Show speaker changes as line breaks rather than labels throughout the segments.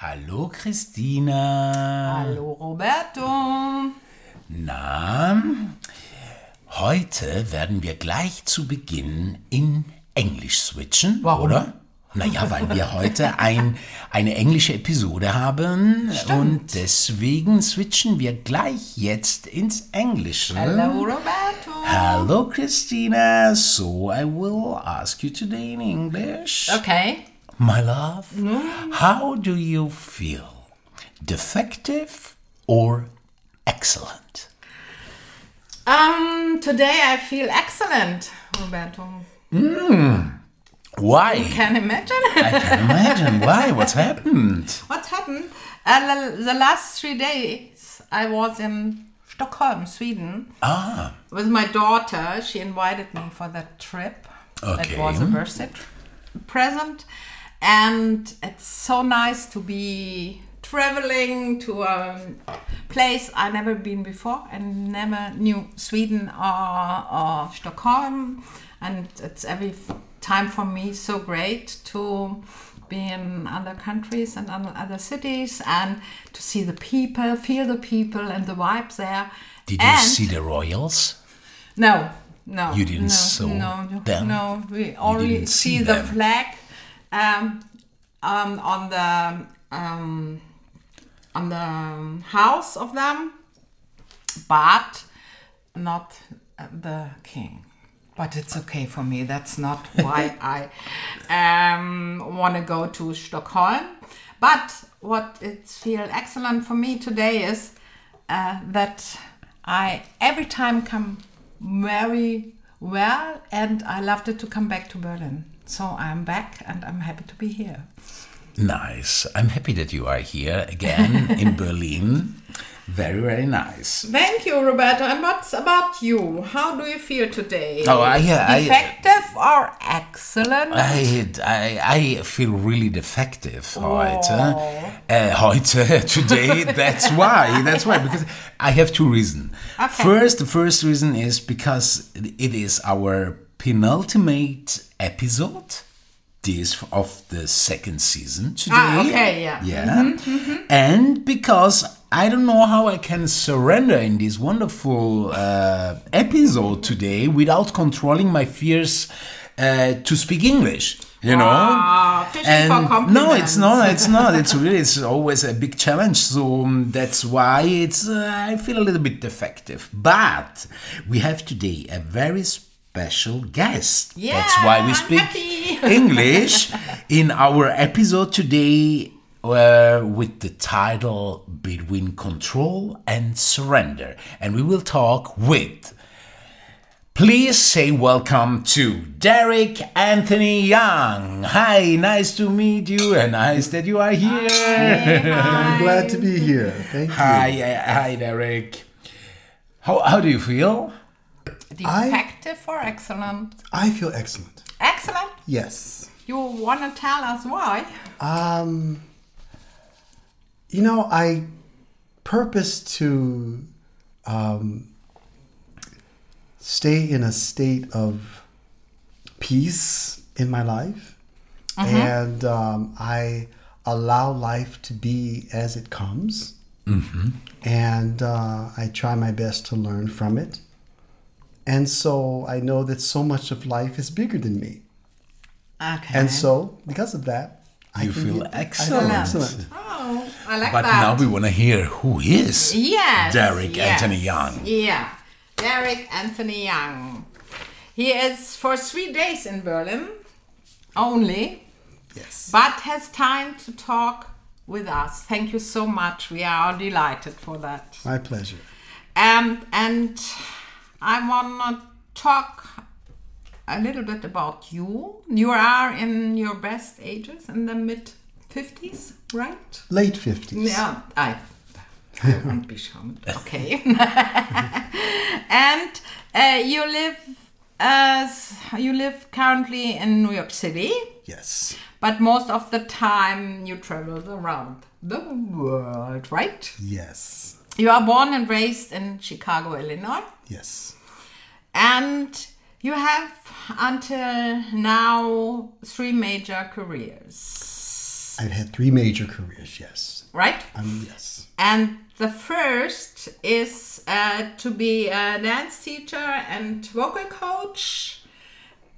Hallo Christina.
Hallo Roberto.
Na, heute werden wir gleich zu Beginn in Englisch switchen,
Warum?
oder? Naja, weil wir heute ein, eine englische Episode haben und deswegen switchen wir gleich jetzt ins Englische.
Hello Roberto.
Hello, Christina. So I will ask you today in English.
Okay.
My love, how do you feel? Defective or excellent?
Um, today I feel excellent, Roberto.
Why?
I can imagine
I can imagine. Why? What's happened?
What's happened. Uh, the last three days I was in Stockholm, Sweden,
Ah,
with my daughter. She invited me for that trip.
Okay.
It was a birthday present, and it's so nice to be traveling to a place I never been before and never knew Sweden or, or Stockholm, and it's every time for me so great to be in other countries and other cities and to see the people, feel the people and the vibe there.
did you see the royals?
no, no.
You didn't
no, no,
them?
No, we only see,
see
the flag um, um, on the um, on the house of them, but not the king. But it's okay for me. That's not why I um, want to go to Stockholm. But what it feels excellent for me today is uh, that I every time come very well, and I loved it to come back to Berlin. So I'm back, and I'm happy to be here.
Nice. I'm happy that you are here again in Berlin. Very, very nice.
Thank you, Roberto. And what's about you? How do you feel today?
Oh, I, I,
Effective or excellent?
I, I, I feel really defective heute. Uh, heute, today, that's why. That's why, because I have two reasons.
Okay.
First, the first reason is because it is our penultimate episode. This of the second season today.
Ah, okay, yeah.
Yeah. And because I don't know how I can surrender in this wonderful uh, episode today without controlling my fears uh, to speak English. You know,
Ah, fishing for
no, it's not. It's not. It's really. It's always a big challenge. So um, that's why it's. Uh, I feel a little bit defective. But we have today a very special guest. that's why we speak. English in our episode today uh, with the title Between Control and Surrender. And we will talk with. Please say welcome to Derrick Anthony Young. Hi, nice to meet you, and nice that you are here.
I'm glad to be here. Thank you.
Hi, uh, hi, Derrick. How, how do you feel?
Defective or excellent?
I feel excellent.
Excellent.
Yes.
You want to tell us why?
Um, you know, I purpose to um, stay in a state of peace in my life, and um, I allow life to be as it comes, and uh, I try my best to learn from it. And so I know that so much of life is bigger than me.
Okay.
And so, because of that, I
You
can
feel
get- I
excellent.
excellent.
oh, I like
But
that.
But now we want to hear who is
Yes.
Derrick
yes.
Anthony Young.
Yeah. Derrick Anthony Young. He is for three days in Berlin only,
Yes.
but has time to talk with us. Thank you so much. We are delighted for that.
My pleasure.
Um, and I want to talk a little bit about you. You are in your best ages, in the mid 50s, right?
Late 50s.
Yeah, I, I won't be shown. Okay. and uh, you live as you live currently in New York City,
Yes.
but most of the time you travel around the world, right?
Yes.
You are born and raised in Chicago, Illinois,
Yes.
and you have until now three major careers.
I've had three major careers. Yes.
right?
Um, yes.
And the first is uh, to be a dance teacher and vocal coach.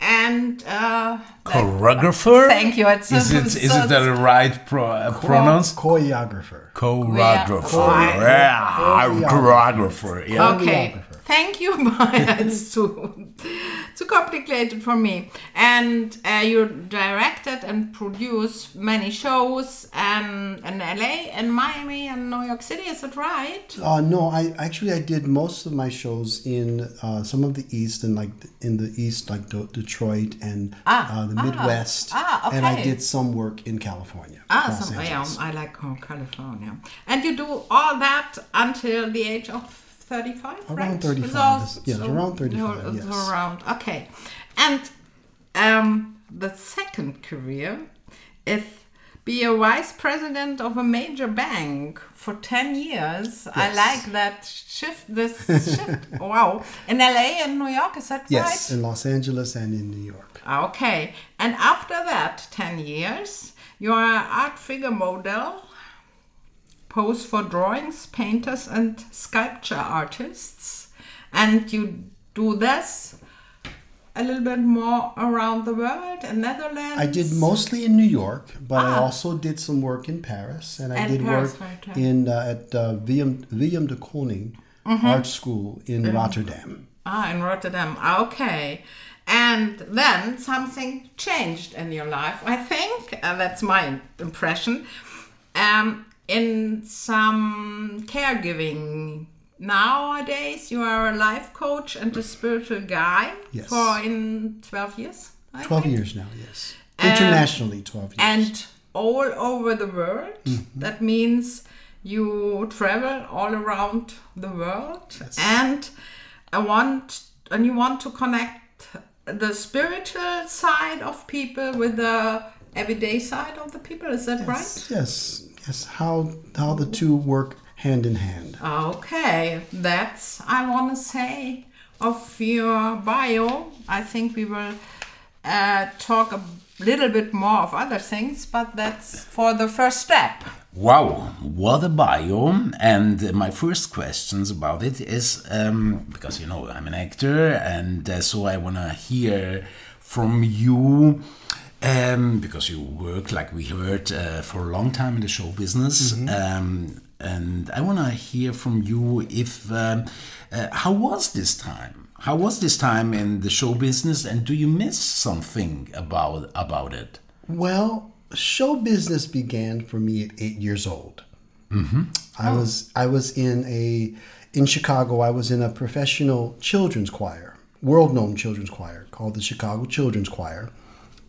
And uh,
Choreographer?
Thank you. It's
Is it, is it the right pro, uh, pronounce?
Choreographer.
Choreographer.
Choreographer.
Yeah, choreographer. Yeah.
Okay,
Choreographer.
Thank you, Maya. it's too too complicated for me. And uh, you directed and produced many shows um, in LA and Miami and New York City. Is that right?
Uh, no, I actually I did most of my shows in uh, some of the east and like in the east, like De- Detroit and
Ah,
uh, the
ah,
Midwest.
ah, okay.
And I did some work in California.
Ah,
Los
so, yeah,
Angeles.
I like uh, California. And you do all that until the age of 35,
Around
right?
35,
It's
yes, yes, around 35,
no,
yes.
around, okay. And um, the second career is be a vice president of a major bank for 10 years. I like that shift, this shift. wow. In LA and New York, is that
Yes,
right?
in Los Angeles and in New York.
Okay, and after that 10 years, you are an art figure model, pose for drawings, painters, and sculpture artists, and you do this a little bit more around the world in Netherlands.
I did mostly in New York, but I
Ah.
also did some work in Paris, and I
And
did
Paris,
work
right,
in uh, at uh, Willem, Willem de Kooning
Mm-hmm.
Art School in Rotterdam.
Ah, in Rotterdam. Okay. And then something changed in your life, I think. Uh, that's my impression. Um, in some caregiving. Nowadays, you are a life coach and a spiritual guy
Yes.
for in 12 years. I
12
think.
years now, yes. Internationally, 12 years.
And all over the world.
Mm-hmm.
That means you travel all around the world.
Yes.
And I want and you want to connect the spiritual side of people with the everyday side of the people. Is that right?
Yes, yes. How how the two work hand in hand.
Okay, that's I want to say of your bio. I think we will uh, talk a little bit more of other things, but that's for the first step.
Wow, what a bio! And my first questions about it is um, because you know I'm an actor, and uh, so I want to hear from you um, because you work, like we heard, uh, for a long time in the show business. Um, and I want to hear from you if um, uh, how was this time? How was this time in the show business, and do you miss something about about it?
Well, show business began for me at eight years old. Mm-hmm. I was I was in a in Chicago. I was in a professional children's choir, world known children's choir called the Chicago Children's Choir.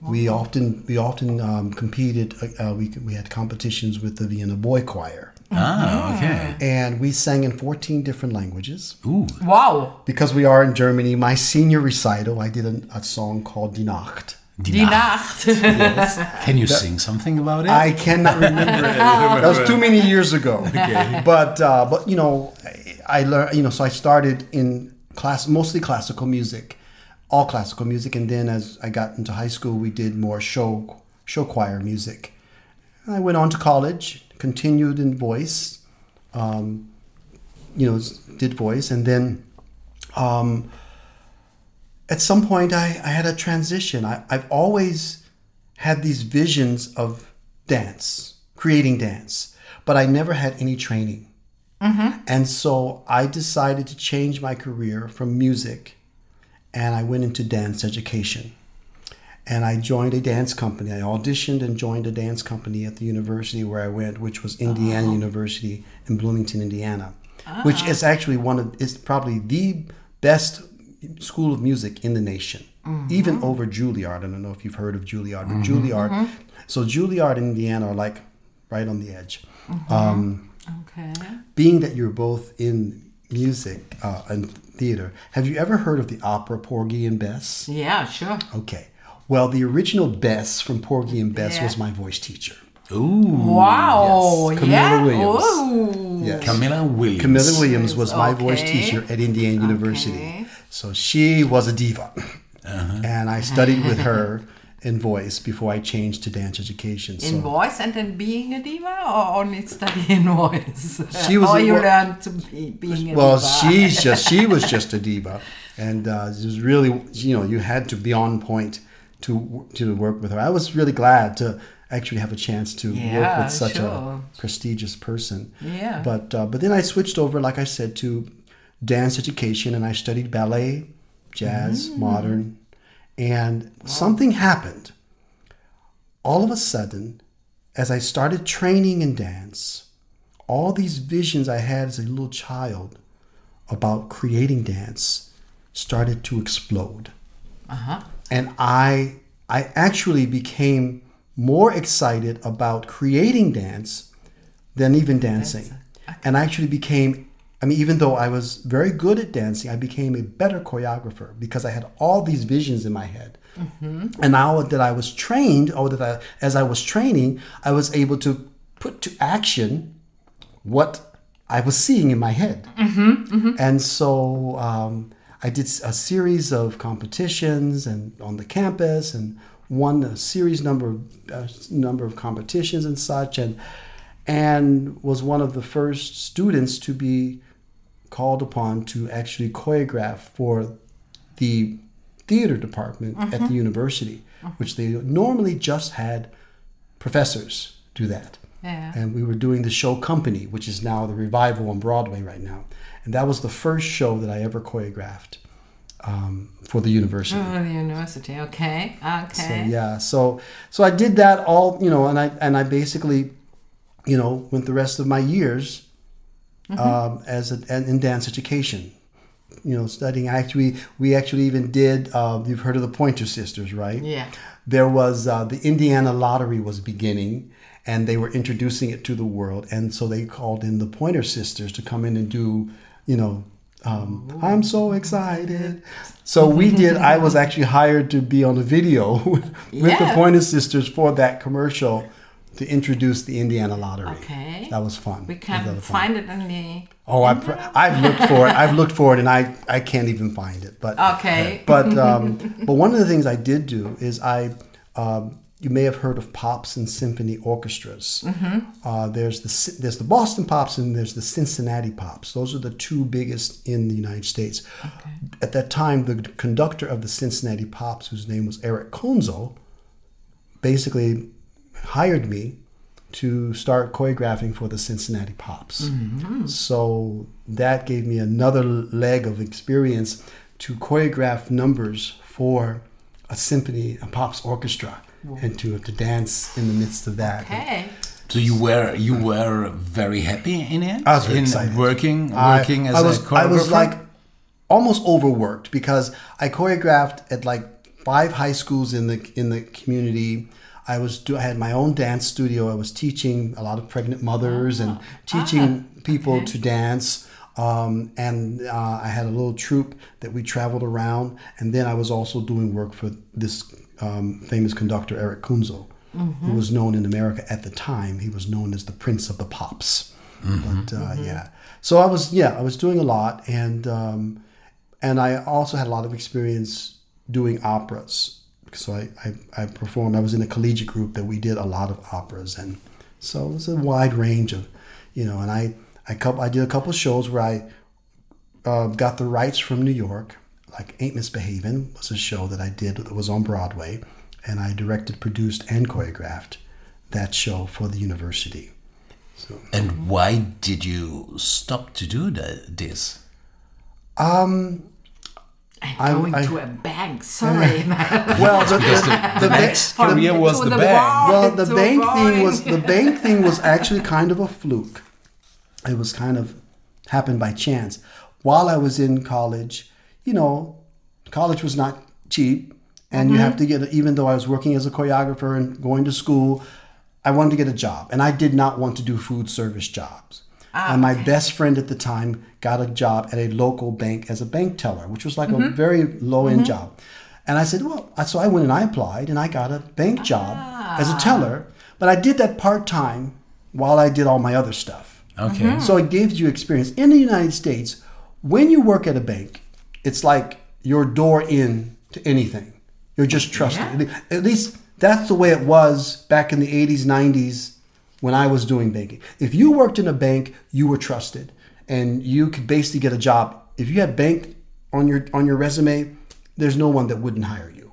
We often we often um, competed. Uh, we we had competitions with the Vienna Boy Choir,
Ah, okay.
and we sang in fourteen different languages.
Ooh.
Wow,
Because we are in Germany, my senior recital, I did a, a song called Die Nacht.
die Nacht.
Can you sing something about it?
I cannot remember it. That was too many years ago. Okay. But uh, but you know, I, I learned. You know, so I started in class, mostly classical music, all classical music, and then as I got into high school, we did more show show choir music. I went on to college, continued in voice. Um, you know, did voice, and then. Um, at some point I, I had a transition. I, I've always had these visions of dance, creating dance, but I never had any training. And so I decided to change my career from music and I went into dance education. And I joined a dance company. I auditioned and joined a dance company at the university where I went, which was Indiana uh-huh. University in Bloomington, Indiana, which ah. is actually one of is probably the best school of music in the nation, mm-hmm. even over Juilliard. I don't know if you've heard of Juilliard, but mm-hmm. Juilliard. Mm-hmm. So Juilliard and Indiana are like right on the edge. Um,
okay.
being that you're both in music uh, and theater, have you ever heard of the opera Porgy and Bess?
Yeah, sure.
Okay. Well, the original Bess from Porgy and Bess
Yeah.
was my voice teacher.
Ooh.
Wow.
Yes, Camilla
yeah.
Williams.
Ooh.
Yes.
Camilla Williams.
Camilla Williams was my voice teacher at Indiana University.
Okay.
So she was a diva. Uh-huh. And I studied with her in voice before I changed to dance education.
In voice and then being a diva, or only studying voice?
She was
or
a
you
vo-
learned to be being a
well,
diva.
she's just she was just a diva, and uh, it was really you know you had to be on point to to work with her. I was really glad to actually have a chance to work with such
sure.
a prestigious person.
Yeah.
But uh, but then I switched over, like I said, to dance education, and I studied ballet, jazz,
Mm.
modern, and something happened. All of a sudden, as I started training in dance, all these visions I had as a little child about creating dance started to explode.
Uh-huh.
And I I actually became more excited about creating dance than even dancing. And I actually became I mean even though I was very good at dancing, I became a better choreographer because I had all these visions in my head. And now that I was trained, or that I, as I was training, I was able to put to action what I was seeing in my head. And so um, I did a series of competitions and on the campus, and won a series number of uh, number of competitions and such, and and was one of the first students to be called upon to actually choreograph for the theater department at the university, which they normally just had professors do that.
Yeah.
And we were doing the show Company, which is now the revival on Broadway right now. And that was the first show that I ever choreographed um, for the university.
Oh, the university. Okay.
So
Okay.
yeah, so so I did that all, you know, and I and I basically, you know, went the rest of my years um, as a, and in dance education. You know, studying. Actually, we actually even did. Uh, you've heard of the Pointer Sisters, right?
Yeah.
There was uh, the Indiana lottery was beginning, and they were introducing it to the world, and so they called in the Pointer Sisters to come in and do, you know. Um, I'm so excited. So we did. I was actually hired to be on a video with, with the Pointer Sisters for that commercial to introduce the Indiana lottery.
Okay.
That was fun.
We
That
can
was fun.
find it in the.
Oh, I pr- I've looked for it. I've looked for it, and I, I can't even find it. But
Okay.
But um, but one of the things I did do is I um, you may have heard of pops and symphony orchestras. Mm-hmm. Uh, there's the there's the Boston Pops and there's the Cincinnati Pops. Those are the two biggest in the United States. Okay. At that time, the conductor of the Cincinnati Pops, whose name was Eric Kunzel, basically hired me to start choreographing for the Cincinnati Pops. Mm-hmm. So that gave me another leg of experience to choreograph numbers for a symphony, a pops orchestra, and to, to dance in the midst of that.
Okay.
So you were you were very happy in it.
I was very
in
excited.
working
I-
working as
I was,
a choreographer.
I was like almost overworked because I choreographed at like five high schools in the in the community. I was do I had my own dance studio. I was teaching a lot of pregnant mothers and teaching people to dance. Um, and uh, I had a little troupe that we traveled around. And then I was also doing work for this um, famous conductor Eric Kunzel, who was known in America at the time. He was known as the Prince of the Pops. But uh, yeah, so I was yeah I was doing a lot, and um, and I also had a lot of experience doing operas. So I, I I performed. I was in a collegiate group that we did a lot of operas, and so it was a wide range of, you know. And I I couple I did a couple shows where I uh, got the rights from New York. Like Ain't Misbehavin' was a show that I did that was on Broadway, and I directed, produced, and choreographed that show for the university. So.
and why did you stop to do the, this?
Um,
I'm
I-
going
I-
to a bank. Sorry.
well, the, the,
the, the next
From-
career was the
the
bank.
bar.
well, the
so
bank thing was the bank thing was actually kind of a fluke. It was kind of happened by chance. While I was in college, you know, college was not cheap, and you mm-hmm. have to get. Even though I was working as a choreographer and going to school, I wanted to get a job, and I did not want to do food service jobs. Ah, and my best friend at the time got a job at a local bank as a bank teller, which was like a mm-hmm. very low end mm-hmm. job. And I said, well, so I went and I applied and I got a bank job as a ah. teller, but I did that part time while I did all my other stuff.
Okay. Mm-hmm.
So it gives you experience. In the United States, when you work at a bank, it's like your door in to anything. You're just trusted.
Yeah.
At least that's the way it was back in the 80s, 90s when I was doing banking. If you worked in a bank, you were trusted and you could basically get a job. If you had bank on your on your resume, there's no one that wouldn't hire you.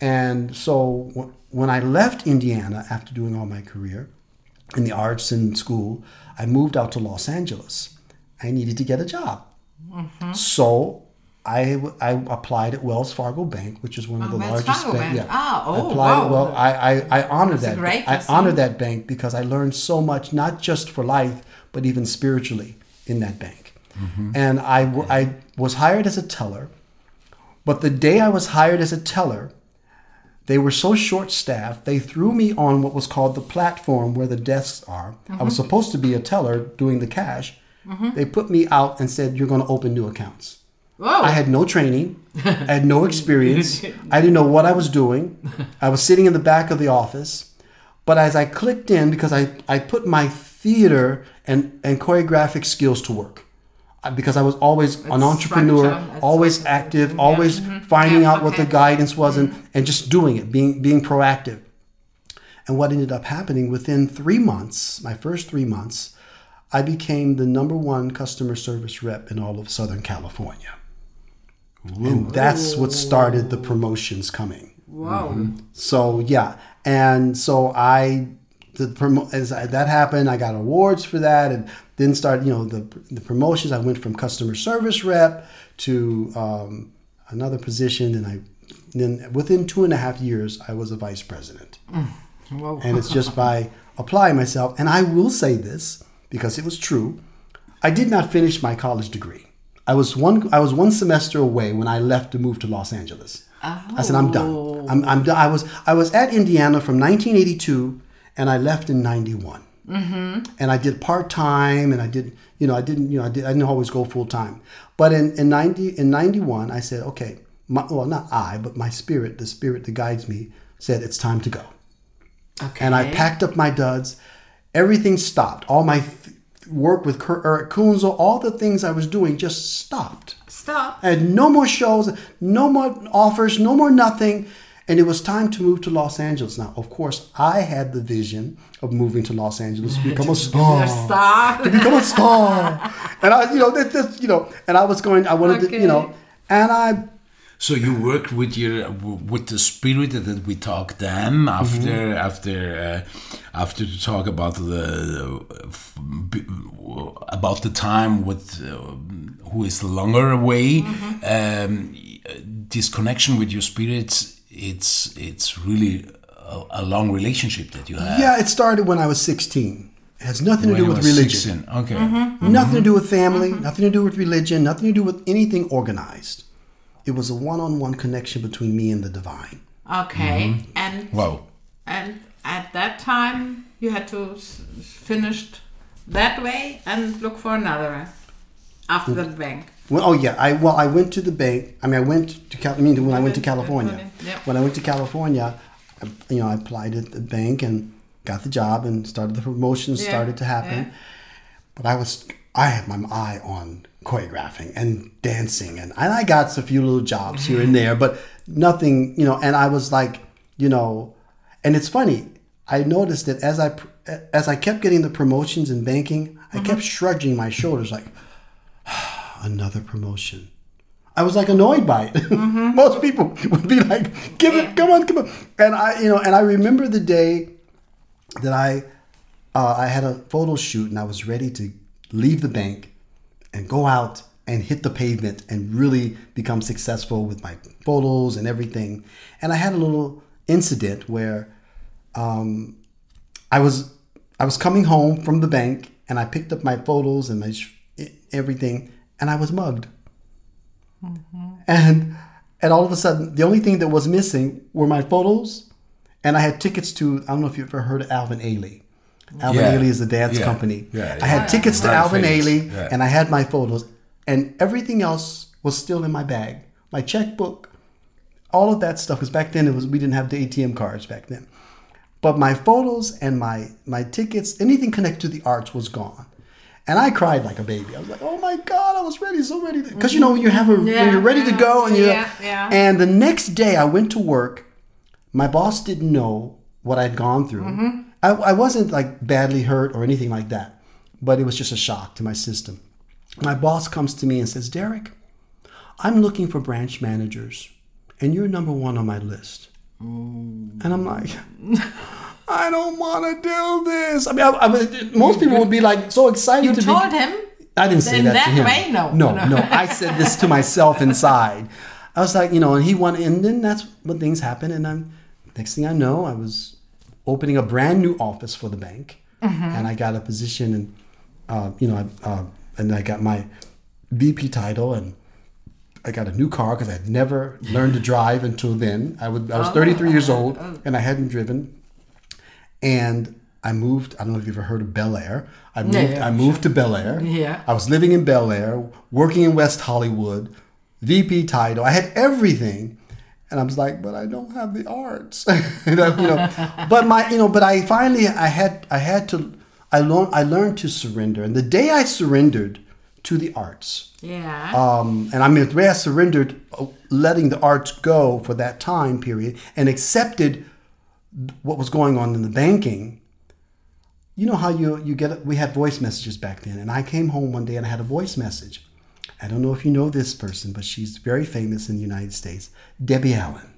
And so when I left Indiana after doing all my career in the arts and school, I moved out to Los Angeles. I needed to get a job. Mm-hmm. So I, w- I applied at Wells Fargo Bank, which is one of
Oh,
the
Wells
largest
Fargo
banks.
Bank. Ah, oh,
I applied,
wow.
Well, I, I, I honor
That's
that.
great
I
decision.
honor that bank because I learned so much, not just for life, but even spiritually in that bank. Mm-hmm. And I, I was hired as a teller, but the day I was hired as a teller, they were so short staffed, they threw me on what was called the platform where the desks are. I was mm-hmm. supposed to be a teller doing the cash. Mm-hmm. They put me out and said, You're going to open new accounts.
Whoa.
I had no training, I had no experience, I didn't know what I was doing. I was sitting in the back of the office. But as I clicked in, because I, I put my theater and, and choreographic skills to work. Uh, Because I was always an entrepreneur, always active,
Yeah.
always
Mhm.
finding
Yeah,
out what the guidance was and, and just doing it, being being proactive. And what ended up happening within three months, my first three months, I became the number one customer service rep in all of Southern California. And that's what started the promotions coming.
Whoa.
So yeah, and so I, the promo as I, that happened, I got awards for that, and then started you know the the promotions. I went from customer service rep to um, another position, and I then within two and a half years, I was a vice president.
Whoa.
And it's just by applying myself. And I will say this because it was true. I did not finish my college degree. I was one. I was one semester away when I left to move to Los Angeles. I said, "I'm done. I'm, I'm done." I was I was at Indiana from 1982, and I left in '91. Mm-hmm. And I did part time, and I did you know I didn't you know I, did, I didn't always go full time. But in in 90 in '91, I said, "Okay." My, well, not I, but my spirit, the spirit that guides me, said it's time to go
Okay.
and I packed up my duds. Everything stopped. All my work with Kurt, Eric Kunzel, all the things I was doing just stopped.
Stop.
I had no more shows, no more offers, no more nothing. And it was time to move to Los Angeles. Now, of course, I had the vision of moving to Los Angeles to become a star.
Stop.
To become a star. And I, you know, that, that, you know, and I was going, I wanted to, you know, and I
So you work with your with the spirit that we talk then after
Mm-hmm.
after uh, after to talk about the about the time with uh, who is longer away.
Mm-hmm.
Um, this connection with your spirits, it's it's really a, a long relationship that you have.
yeah, it started when I was 16. It has nothing to
When
do with religion.
16. Okay.
Mm-hmm. Nothing to do with family, nothing to do with religion, nothing to do with anything organized. It was a one-on-one connection between me and the divine.
Okay. Mm-hmm. And
Wow.
and at that time you had to s- finish that way and look for another after the bank.
Well, oh yeah, I well I went to the bank. I mean, I went to Cal- I mean when I went to California.
Yep.
When I went to California, I, you know, I applied at the bank and got the job and started the promotions
Yeah,
started to happen.
yeah.
But I was I had my eye on choreographing and dancing and, and I got a few little jobs here and there, but nothing, you know, and I was like, you know, and it's funny. I noticed that as I as I kept getting the promotions in banking, I kept shrugging my shoulders like another promotion. I was like annoyed by it. Most people would be like, "Give it, come on, come on!" And I, you know, and I remember the day that I, uh, I had a photo shoot and I was ready to leave the bank and go out and hit the pavement and really become successful with my photos and everything. And I had a little incident where um, I was I was coming home from the bank and I picked up my photos and my sh- everything and I was mugged. And and all of a sudden, the only thing that was missing were my photos, and I had tickets to. I don't know if you've ever heard of Alvin Ailey. Alvin
Yeah.
Ailey is a dance
Yeah.
company.
Yeah,
I had
yeah.
tickets to
Very
Alvin
famous.
Ailey,
Yeah.
and I had my photos, and everything else was still in my bag. My checkbook, all of that stuff. Because back then it was we didn't have the ATM cards back then. But my photos and my my tickets, anything connected to the arts was gone. And I cried like a baby. I was like, "Oh my god, I was ready, so ready." Because you know when you have a when
Yeah,
you're ready to go, and you
yeah, yeah.
and the next day I went to work. My boss didn't know what I'd gone through.
Mm-hmm.
I, I wasn't like badly hurt or anything like that, but it was just a shock to my system. My boss comes to me and says, "Derrick, I'm looking for branch managers, and you're number one on my list." Mm. And I'm like, I don't want to do this. I mean, I, I, most people would be like so excited to be
You
to
told
be.
him?
I didn't say that,
that
to him.
way? No.
no,
No.
no. I said this to myself inside. I was like, you know, and he wanted, and then that's when things happen. And I'm, next thing I know, I was opening a brand new office for the bank, and I got a position, and uh, you know, I, uh, and I got my VP title, and I got a new car because I had never learned to drive until then. I would, I was 33 years old, and I hadn't driven and I moved. I don't know if you've ever heard of Bel Air. I moved.
yeah,
I moved to Bel Air.
Yeah.
I was living in Bel Air, working in West Hollywood, VP title. I had everything, and I was like, but I don't have the arts. you know. But my, you know, but I finally, I had, I had to, I learned, I learned to surrender, and the day I surrendered to the arts,
Yeah.
um, and I mean, the way I surrendered, uh, letting the arts go for that time period, and accepted what was going on in the banking. You know how you you get we had voice messages back then, and I came home one day and I had a voice message. I don't know if you know this person, but she's very famous in the United States, Debbie Allen.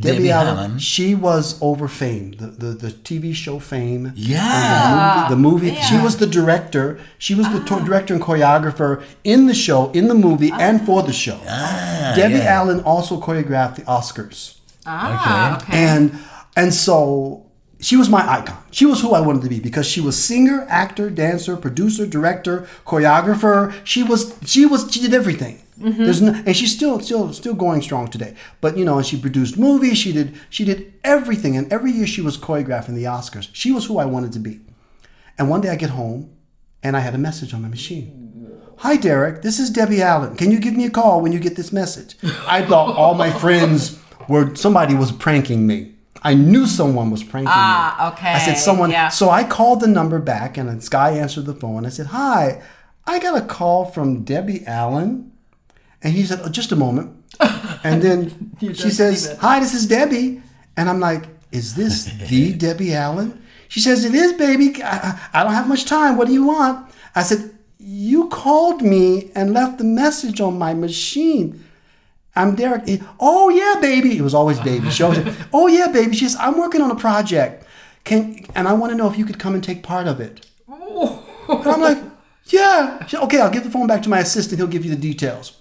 Debbie Allen?
She was over Fame, the, the, the TV show Fame.
Yeah.
The movie. The movie. She was the director. She was the to- director and choreographer in the show, in the movie, and for the show. Ah, Debbie
yeah.
Allen also choreographed the Oscars,
ah, okay.
and and so she was my icon. She was who I wanted to be because she was singer, actor, dancer, producer, director, choreographer. She was she was she did everything. Mm-hmm. There's no, and she's still still still going strong today. But you know, and she produced movies. She did she did everything, and every year she was choreographing the Oscars. She was who I wanted to be. And one day I get home, and I had a message on my machine. Hi Derrick, this is Debbie Allen. Can you give me a call when you get this message? I thought all my friends were somebody was pranking me. I knew someone was pranking me.
Ah, okay,
I said someone.
yeah.
So I called the number back, and this guy answered the phone. I said, "Hi, I got a call from Debbie Allen," and he said, oh, "Just a moment." And then she says, "Hi, this is Debbie," and I'm like, "Is this the Debbie Allen?" She says, "It is, baby. I, I don't have much time. What do you want?" I said, "You called me and left the message on my machine." I'm Derrick. Oh yeah, baby. It was always baby. She always Oh yeah, baby. She says, I'm working on a project. Can and I want to know if you could come and take part of it. Oh. And I'm like, Yeah. She okay, I'll give the phone back to my assistant. He'll give you the details.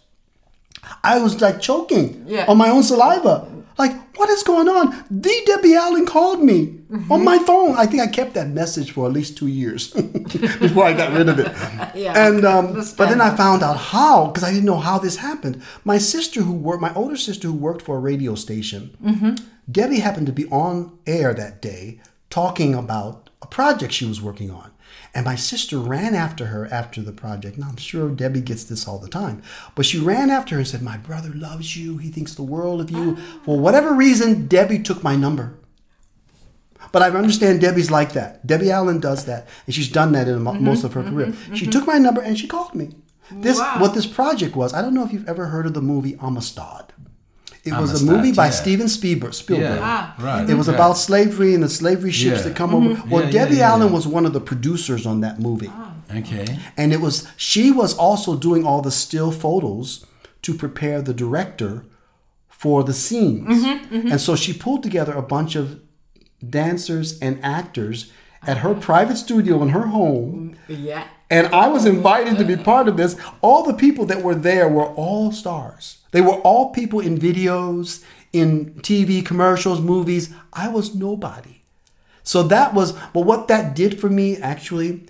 I was like choking
Yeah.
on my own saliva. Like, what is going on? The Debbie Allen called me on my phone. I think I kept that message for at least two years before I got rid of it.
Yeah,
and um, but then I found out how because I didn't know how this happened. My sister who worked, my older sister who worked for a radio station, Debbie happened to be on air that day talking about a project she was working on. And my sister ran after her after the project. Now, I'm sure Debbie gets this all the time. But she ran after her and said, My brother loves you. He thinks the world of you. Ah. For whatever reason, Debbie took my number. But I understand Debbie's like that. Debbie Allen does that. And she's done that in mo- mm-hmm, most of her mm-hmm, career. Mm-hmm. She took my number and she called me. This
Wow.
What this project was, I don't know if you've ever heard of the movie Amistad. It was a movie by
yeah.
Steven Spielberg. Spielberg.
Yeah, ah. right.
It was
yeah.
about slavery and the slavery ships
Yeah.
that come over. Mm-hmm. Well,
Yeah, yeah,
Debbie
yeah,
Allen
yeah.
was one of the producers on that movie. Ah.
Okay.
And it was she was also doing all the still photos to prepare the director for the scenes.
Mm-hmm, mm-hmm.
And so she pulled together a bunch of dancers and actors at her private studio in her home.
yeah.
And I was invited to be part of this. All the people that were there were all stars. They were all people in videos, in TV commercials, movies. I was nobody. So that was, but what that did for me actually,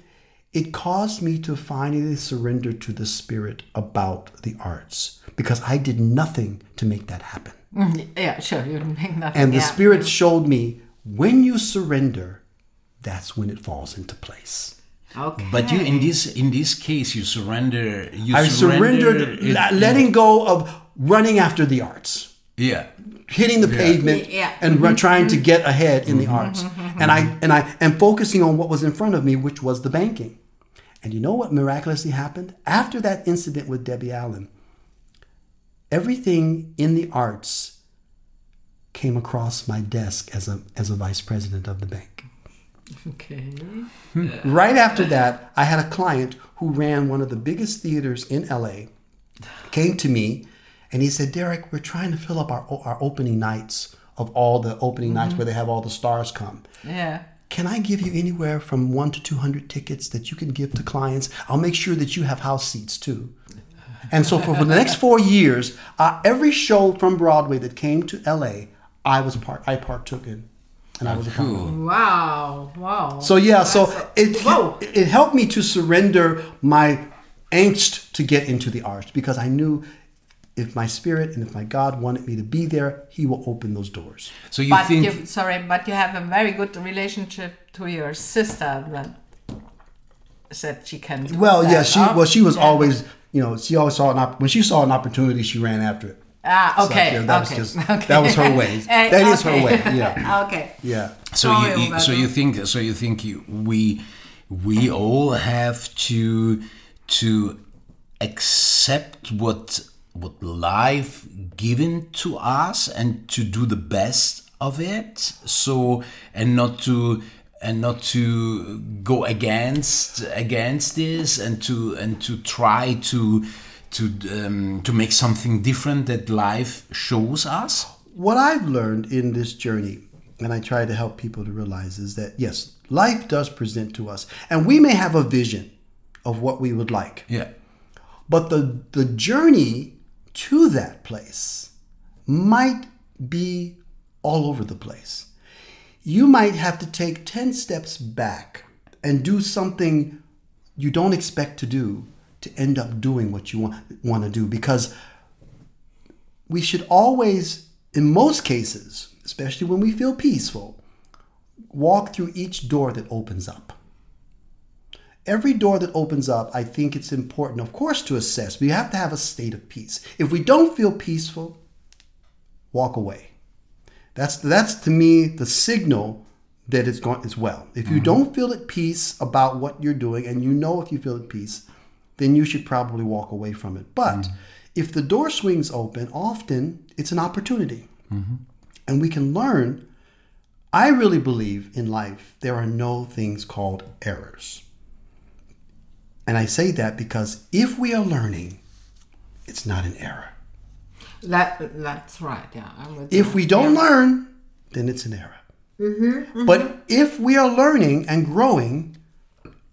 it caused me to finally surrender to the spirit about the arts because I did nothing to make that happen.
Mm, Yeah, sure. You didn't make nothing.
And the
yeah.
spirit showed me when you surrender, that's when it falls into place.
Okay.
But you in this in this case you surrender you
I
surrender
surrendered,
it-
la- letting go of running after the arts,
yeah
hitting the pavement,
Yeah. Mm-hmm.
and trying to get ahead in the arts, and I and I and focusing on what was in front of me, which was the banking. And you know what miraculously happened? After that incident with Debbie Allen, everything in the arts came across my desk as a, as a vice president of the bank.
Okay.
Right after that, I had a client who ran one of the biggest theaters in LA, came to me, and he said, Derrick, we're trying to fill up our, our opening nights of all the opening nights where they have all the stars come.
Yeah.
Can I give you anywhere from one to 200 tickets that you can give to clients? I'll make sure that you have house seats too. And so for, for the next four years, uh, every show from Broadway that came to LA, I was part, I partook in. And I was a part of it.
Wow. Wow.
So yeah, so it
Whoa.
it helped me to surrender my angst to get into the arts because I knew if my spirit and if my God wanted me to be there, He will open those doors.
So you
but
think
you, sorry, but you have a very good relationship to your sister that said she can. Do
Well,
that,
yeah, she
huh?
well she was
Yeah.
always you know she always saw an op- when she saw an opportunity she ran after it.
Ah,
So,
okay.
yeah, that was just-
okay.
that was her way.
Eh,
That is her way, yeah.
okay.
Yeah.
so
Sorry,
you, you so you think so you think you, we we all have to to accept what what life given to us and to do the best of it so and not to and not to go against against this and to and to try to to um, to make something different that life shows us
What I've learned in this journey, and I try to help people to realize, is that yes, life does present to us, and we may have a vision of what we would like.
yeah
But the the journey to that place might be all over the place. You might have to take 10 steps back and do something you don't expect to do to end up doing what you want, want to do because we should always in most cases, especially when we feel peaceful, walk through each door that opens up every door that opens up, I think it's important, of course, to assess. We have to have a state of peace. If we don't feel peaceful, walk away. That's that's to me the signal that it's going as well. If you mm-hmm. don't feel at peace about what you're doing, and you know if you feel at peace, then you should probably walk away from it. But mm-hmm. if the door swings open, often it's an opportunity, mm-hmm. and we can learn. I really believe in life there are no things called errors. And I say that because if we are learning, it's not an error.
That that's right. Yeah. I'm with
If
you.
we don't
Yeah.
learn, then it's an error. Mm-hmm, but if we are learning and growing,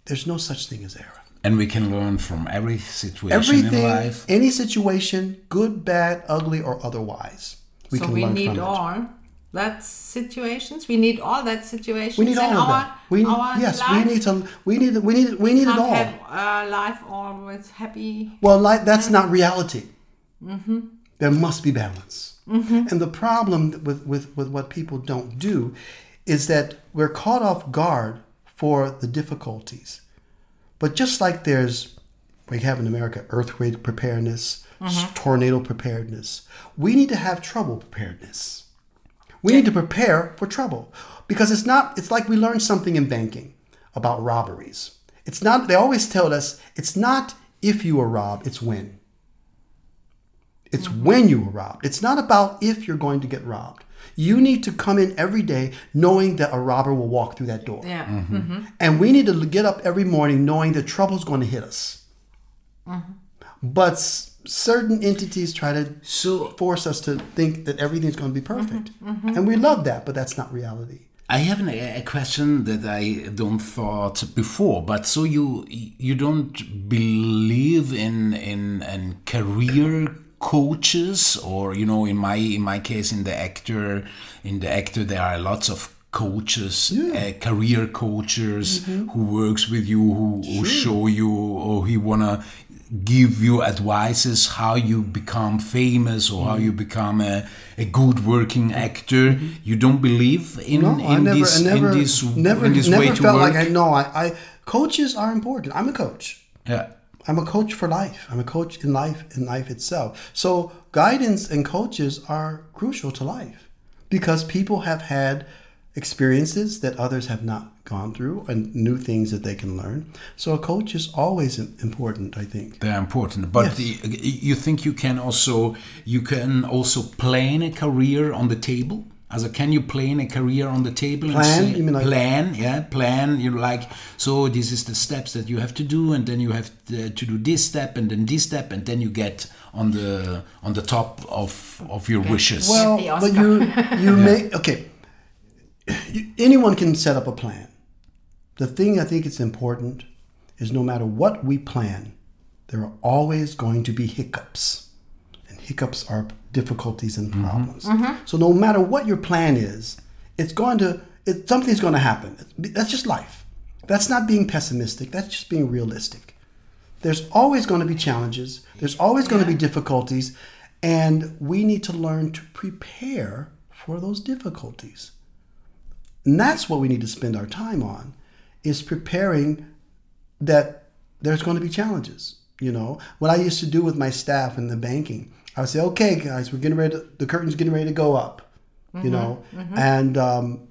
there's no such thing as error.
And we can learn from every situation
Everything,
in life
any situation, good, bad, ugly, or otherwise, we
so
can
we
learn
need
from it.
all that situations. We need all that situations.
We need
in
all of
our,
that. We
our
yes,
life.
we need to. We need. We need. We need it
Can't
all.
have a life always happy.
Well, like that's not reality. Mm-hmm. There must be balance. Mm-hmm. And the problem with, with, with what people don't do is that we're caught off guard for the difficulties. But just like there's, we have in America earthquake preparedness, mm-hmm. s- tornado preparedness, we need to have trouble preparedness. We need to prepare for trouble because it's not, it's like we learned something in banking about robberies. It's not, they always tell us it's not if you are robbed, it's when. It's mm-hmm. when you were robbed. It's not about if you're going to get robbed. You need to come in every day knowing that a robber will walk through that door.
Yeah.
Mm-hmm. mm-hmm. And we need to get up every morning knowing that trouble's going to hit us. Mm-hmm. But s- certain entities try to
So-
force us to think that everything's going to be perfect. Mm-hmm. And we love that, but that's not reality.
I have an, a question that I don't thought before, but so you you don't believe in in, in career coaches or you know in my in my case in the actor in the actor there are lots of coaches uh, career coaches mm-hmm. who works with you who, who show you or he wanna give you advices how you become famous or how mm. you become a, a good working mm-hmm. actor. Mm-hmm. You don't believe in,
No,
in
never,
this
I never,
in this
never,
in this
never
way to work
like I know. I, I coaches are important. I'm a coach.
yeah
I'm a coach for life. I'm a coach in life in life itself. So guidance and coaches are crucial to life because people have had experiences that others have not gone through and new things that they can learn. So a coach is always important, I think.
They're important, but
Yes.
the, you think you can also you can also plan a career on the table. As a, can you plan a career on the table?
Plan?
say-
You mean like-
plan? Yeah, plan. You're like so. This is the steps that you have to do, and then you have to, to do this step, and then this step, and then you get on the on the top of of your wishes.
Well, but
Oscar.
you you make okay. You, anyone can set up a plan. The thing I think it's important is no matter what we plan, there are always going to be hiccups, and hiccups are difficulties and mm-hmm. problems. Mm-hmm. So no matter what your plan is, it's going to it, something's going to happen. That's just life. That's not being pessimistic. That's just being realistic. There's always going to be challenges. There's always going to be difficulties, and we need to learn to prepare for those difficulties. And that's what we need to spend our time on is preparing that there's going to be challenges. You know, what I used to do with my staff in the banking, I would say, okay, guys, we're getting ready, to, the curtain's getting ready to go up, you mm-hmm. know, mm-hmm. and um,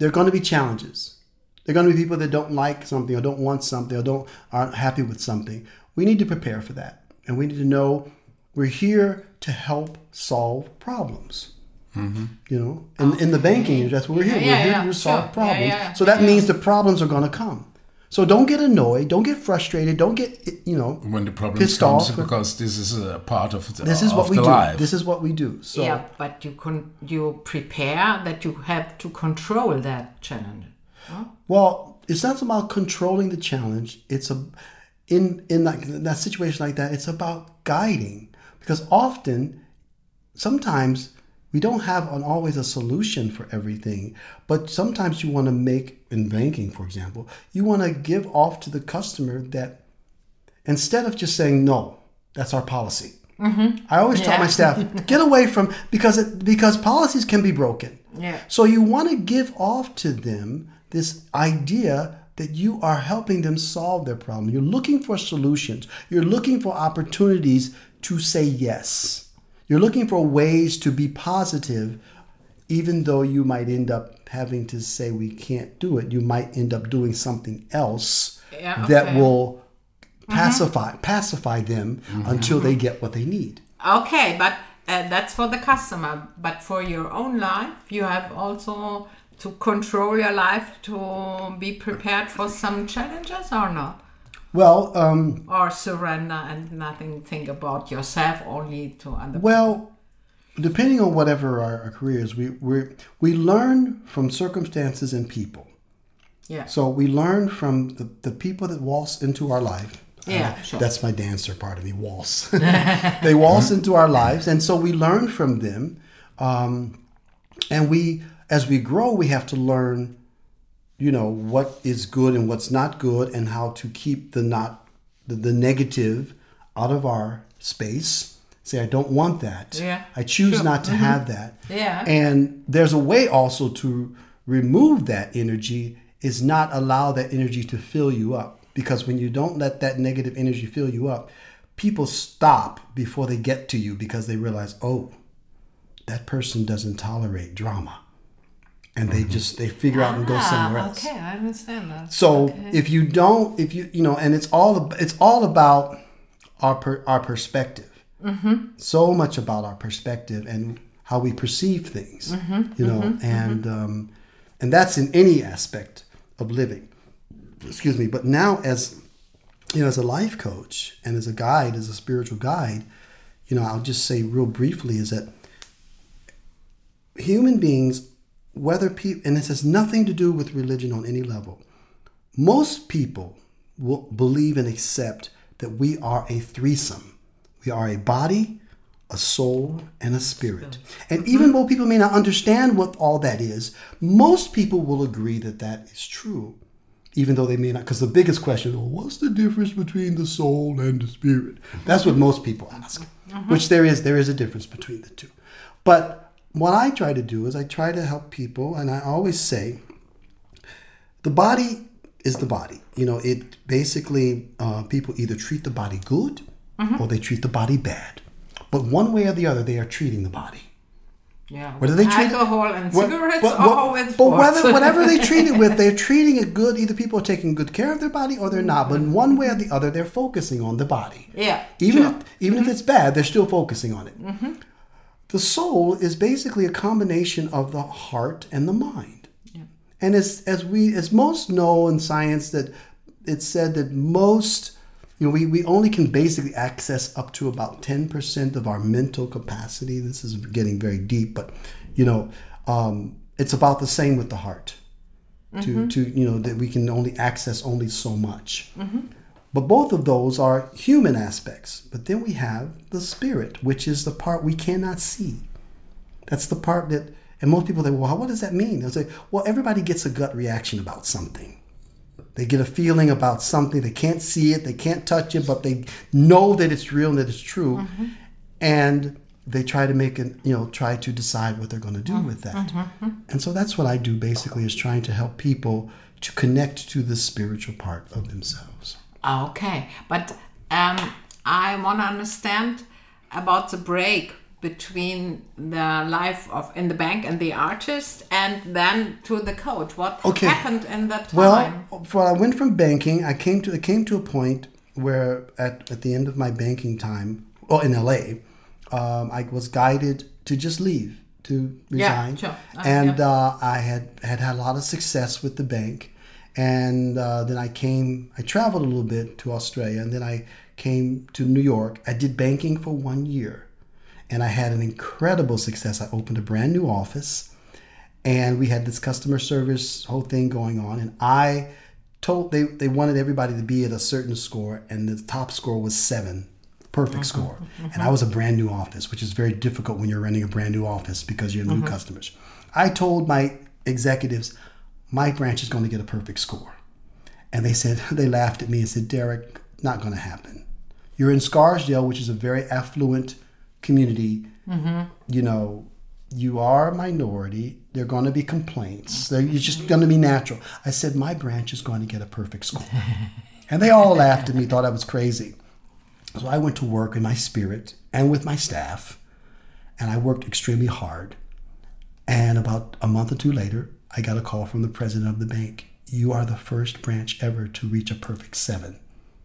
there are going to be challenges. There are going to be people that don't like something or don't want something or don't aren't happy with something. We need to prepare for that, and we need to know we're here to help solve problems. Mm-hmm. You know, in, in the banking, that's what we're here.
Yeah,
we're here
yeah,
to solve
sure.
problems.
Yeah, yeah,
so that
yeah.
means the problems are going to come. So don't get annoyed. Don't get frustrated. Don't get you know
when the problem
pissed
comes,
off.
because this is a part of the,
this is
of
what we do.
life.
This is what we do. So
yeah, but you can you prepare that you have to control that challenge.
Well, it's not about controlling the challenge. It's a in in that, that situation like that. It's about guiding because often, sometimes we don't have an, always a solution for everything. But sometimes you want to make in banking, for example, you want to give off to the customer that instead of just saying no, that's our policy. Mm-hmm. I always tell my staff get away from because it, because policies can be broken.
Yeah.
So you want to give off to them this idea that you are helping them solve their problem. You're looking for solutions. You're looking for opportunities to say yes. You're looking for ways to be positive, even though you might end up having to say we can't do it. You might end up doing something else
Yeah,
that will pacify pacify them until they get what they need.
Okay, but uh, that's for the customer. But for your own life, you have also to control your life to be prepared for some challenges or not,
Well, um,
or surrender and nothing think about yourself, only to other.
Well, depending on whatever our, our career is, we we we learn from circumstances and people.
yeah.
So we learn from the, the people that waltz into our life.
Yeah,
Uh,
sure.
That's my dancer part of me, waltz. they waltz into our lives, and so we learn from them. Um, and we, as we grow, we have to learn, you know, what is good and what's not good, and how to keep the not the, the negative out of our space. Say, I don't want that.
Yeah,
I choose
sure.
not to mm-hmm. have that.
Yeah.
And there's a way also to remove that energy is not allow that energy to fill you up. Because when you don't let that negative energy fill you up, people stop before they get to you because they realize, oh, that person doesn't tolerate drama. And they mm-hmm. just they figure out and go ah, somewhere else.
Ah, okay, I understand that.
So if you don't, if you you know, and it's all it's all about our per, our perspective. Mm-hmm. So much about our perspective and how we perceive things. Mm-hmm. You know, and um, and that's in any aspect of living. Excuse me. But now, as you know, as a life coach and as a guide, as a spiritual guide, you know, I'll just say real briefly is that human beings, whether people, and this has nothing to do with religion on any level, most people will believe and accept that we are a threesome. We are a body, a soul, and a spirit. And even though people may not understand what all that is, most people will agree that that is true. Even though they may not, because the biggest question, well, what's the difference between the soul and the spirit? That's what most people ask. Mm-hmm. Which there is, there is a difference between the two. But what I try to do is I try to help people, and I always say, the body is the body. You know, it basically uh, people either treat the body good mm-hmm. or they treat the body bad. But one way or the other, they are treating the body.
Yeah.
Whether they treat
alcohol and
what-
cigarettes or with
but whether, whatever they treat it with, they're treating it good. Either people are taking good care of their body or they're not. But in one way or the other, they're focusing on the body.
Yeah,
Even
sure.
if even if mm-hmm. it's bad, they're still focusing on it. Mm-hmm. The soul is basically a combination of the heart and the mind. And as as we as most know in science that it's said that most you know we, we only can basically access up to about 10% of our mental capacity. This is getting very deep, but you know, um, it's about the same with the heart. To, to you know that we can only access only so much. But both of those are human aspects. But then we have the spirit, which is the part we cannot see. That's the part that, and most people say, well, what does that mean? They'll say, well, everybody gets a gut reaction about something. They get a feeling about something. They can't see it, they can't touch it, but they know that it's real and that it's true. Mm-hmm. And they try to make it, you know, try to decide what they're going to do mm-hmm. with that. Mm-hmm. And so that's what I do basically is trying to help people to connect to the spiritual part of themselves.
Okay, but um, I want to understand about the break between the life of in the bank and the artist, and then to the coach. What
Okay.
happened in that time?
Well, for I went from banking. I came to it came to a point where at, at the end of my banking time, well, in LA, um, I was guided to just leave to resign Yeah,
sure. Uh,
and
yeah.
uh, I had had had a lot of success with the bank, and uh, then I came. I traveled a little bit to Australia, and then I came to New York. I did banking for one year, and I had an incredible success. I opened a brand new office and we had this customer service whole thing going on and i told they, they wanted everybody to be at a certain score and the top score was seven perfect uh-huh. score uh-huh. and i was a brand new office which is very difficult when you're running a brand new office because you're new uh-huh. customers i told my executives my branch is going to get a perfect score and they said they laughed at me and said derrick not going to happen you're in scarsdale which is a very affluent community mm-hmm. you know, you are a minority. There are going to be complaints. They're, it's just going to be natural. I said, my branch is going to get a perfect score. and they all laughed at me, thought I was crazy. So I went to work in my spirit and with my staff, and I worked extremely hard. And about a month or two later, I got a call from the president of the bank. You are the first branch ever to reach a perfect seven.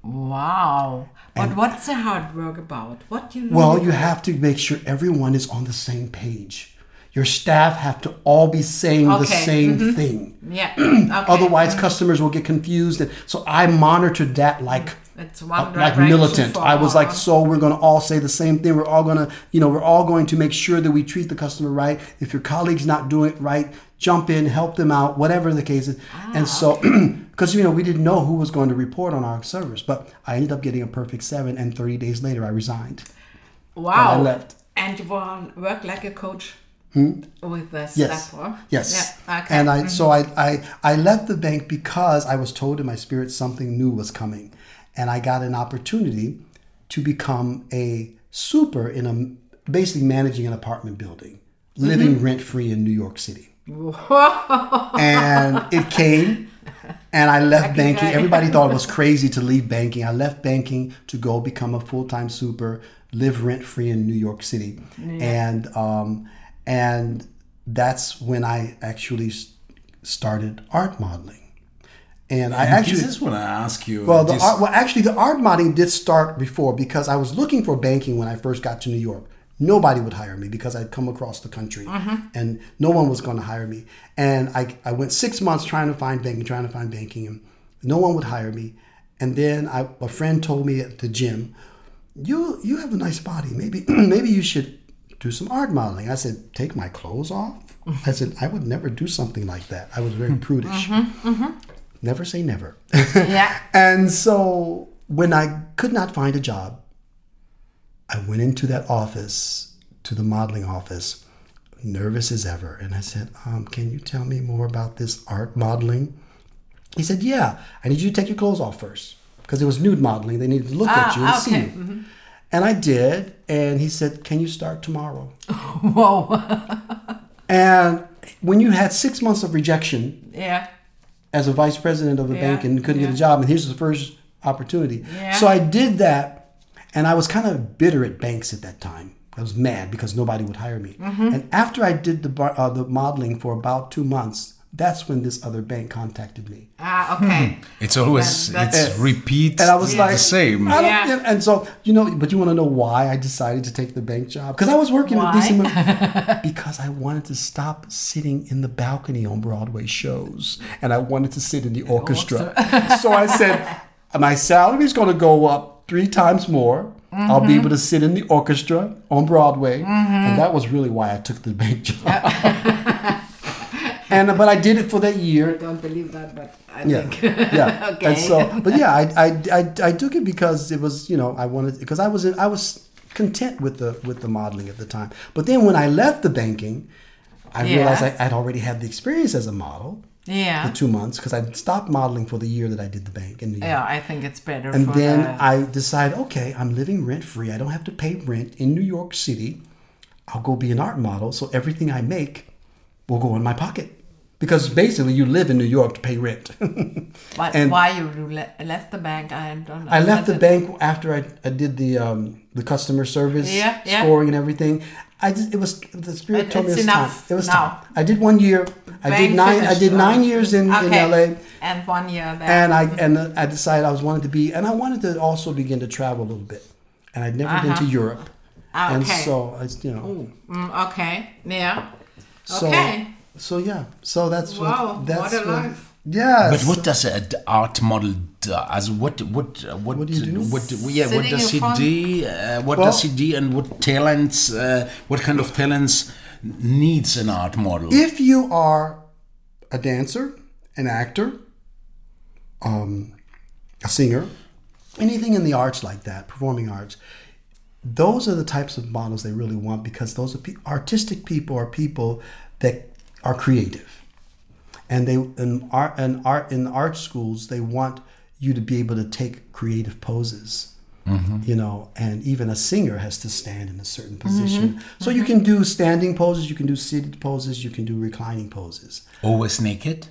wow. But what's the hard work about? What do you
Well, you have to make sure everyone is on the same page. Your staff have to all be saying the
Okay, Mm-hmm.
same thing.
Yeah. Okay.
Otherwise, customers will get confused. And so I monitored that like
It's one
like militant. I was like, so we're going to all say the same thing. We're all going to, you know, we're all going to make sure that we treat the customer right. If your colleague's not doing it right, jump in, help them out, whatever the case is. and so, because you know, we didn't know who was going to report on our servers, but I ended up getting a perfect seven, and 30 days later, I resigned.
wow.
I left.
And you work like a coach with the
Hmm? Yes. Yes.
Yeah. Okay.
And I so I, I I left the bank because I was told in my spirit something new was coming. And I got an opportunity to become a super in a basically managing an apartment building, living rent free in New York City. Whoa. and it came and I left banking. Everybody thought it was crazy to leave banking. I left banking to go become a full time super, live rent free in New York City, and um, and that's when I actually started art modeling. And I actually
this is what I ask you.
well, the
this-
art, well, actually, the art modeling did start before because I was looking for banking when I first got to New York. Nobody would hire me because I'd come across the country, mm-hmm. and no one was going to hire me. And I, I went six months trying to find banking, trying to find banking, and no one would hire me. And then I, a friend told me at the gym, "You you have a nice body. Maybe maybe you should do some art modeling." I said, "Take my clothes off." I said, "I would never do something like that. I was very mm-hmm. prudish. Mm-hmm. Never say never."
yeah.
And so when I could not find a job, I went into that office, to the modeling office, nervous as ever. And I said, um, Can you tell me more about this art modeling? He said, Yeah, I need you to take your clothes off first. Because it was nude modeling. They needed to look at you and
Ah,
see
okay.
you. And I did. And he said, Can you start tomorrow?
Whoa.
And when you had six months of rejection,
yeah.
As a vice president of a
Yeah,
bank and couldn't get a job and here's the first opportunity
Yeah.
so i did that and i was kind of bitter at banks at that time I was mad because nobody would hire me. And after I did the bar, uh, the modeling for about two months, that's when this other bank contacted me.
Ah, okay. Hmm.
It's always
Then that's-
it's repeat
And I was like,
the same.
I don't,
Yeah.
and- And so, you know, but you want to know why I decided to take the bank job? Because I was working
Why?
with decent money. because I wanted to stop sitting in the balcony on Broadway shows, and I wanted to sit in the orchestra. so I said, my salary is going to go up three times more. I'll be mm-hmm. able to sit in the orchestra on Broadway, and mm-hmm. that was really why I took the bank job. and but I did it for that year, I
don't believe that, but I
yeah,
think.
yeah.
Okay.
And so, but yeah, I, I, I, I took it because it was, you know, I wanted because I was in, I was content with the with the modeling at the time. But then when I left the banking, I
Yeah.
realized I, I'd already had the experience as a model
yeah.
for two months because I stopped modeling for the year that I did the bank in New York.
Yeah, I think it's better.
And then
the,
I decided, okay, I'm living rent free. I don't have to pay rent in New York City. I'll go be an art model. So everything I make will go in my pocket. Because basically, you live in New York to pay rent.
but
and-
why you left the bank? I don't.
I left the bank after I, I did the um, the customer service
Yeah, yeah.
scoring and everything. I just it was the spirit
It-
told me
it's
it was time. It was
now.
time. I did one year. I did nine. I
finished,
did nine
uh,
years in,
okay.
in LA,
And one year there.
and I and I decided I was wanted to be, and I wanted to also begin to travel a little bit. And I'd never been to Europe,
Ah,
and so I, you know,
Mm, okay. Yeah.
So
okay.
so yeah, so that's
Wow,
what that's
what a life.
Yeah.
But what does an art model do? As what what what
What do you do?
What, yeah, what does he do? Uh, what
Well-
does he do? And what talents? Uh, what kind of talents needs an art model?
if you are a dancer, an actor, um, a singer, anything in the arts like that, performing arts, those are the types of models they really want because those are pe- artistic people are people that are creative, and they in art and art in art schools they want you to be able to take creative poses. Mm-hmm. You know, and even a singer has to stand in a certain mm-hmm. position. So you mm-hmm. can do standing poses, you can do seated poses, you can do reclining poses.
Always naked.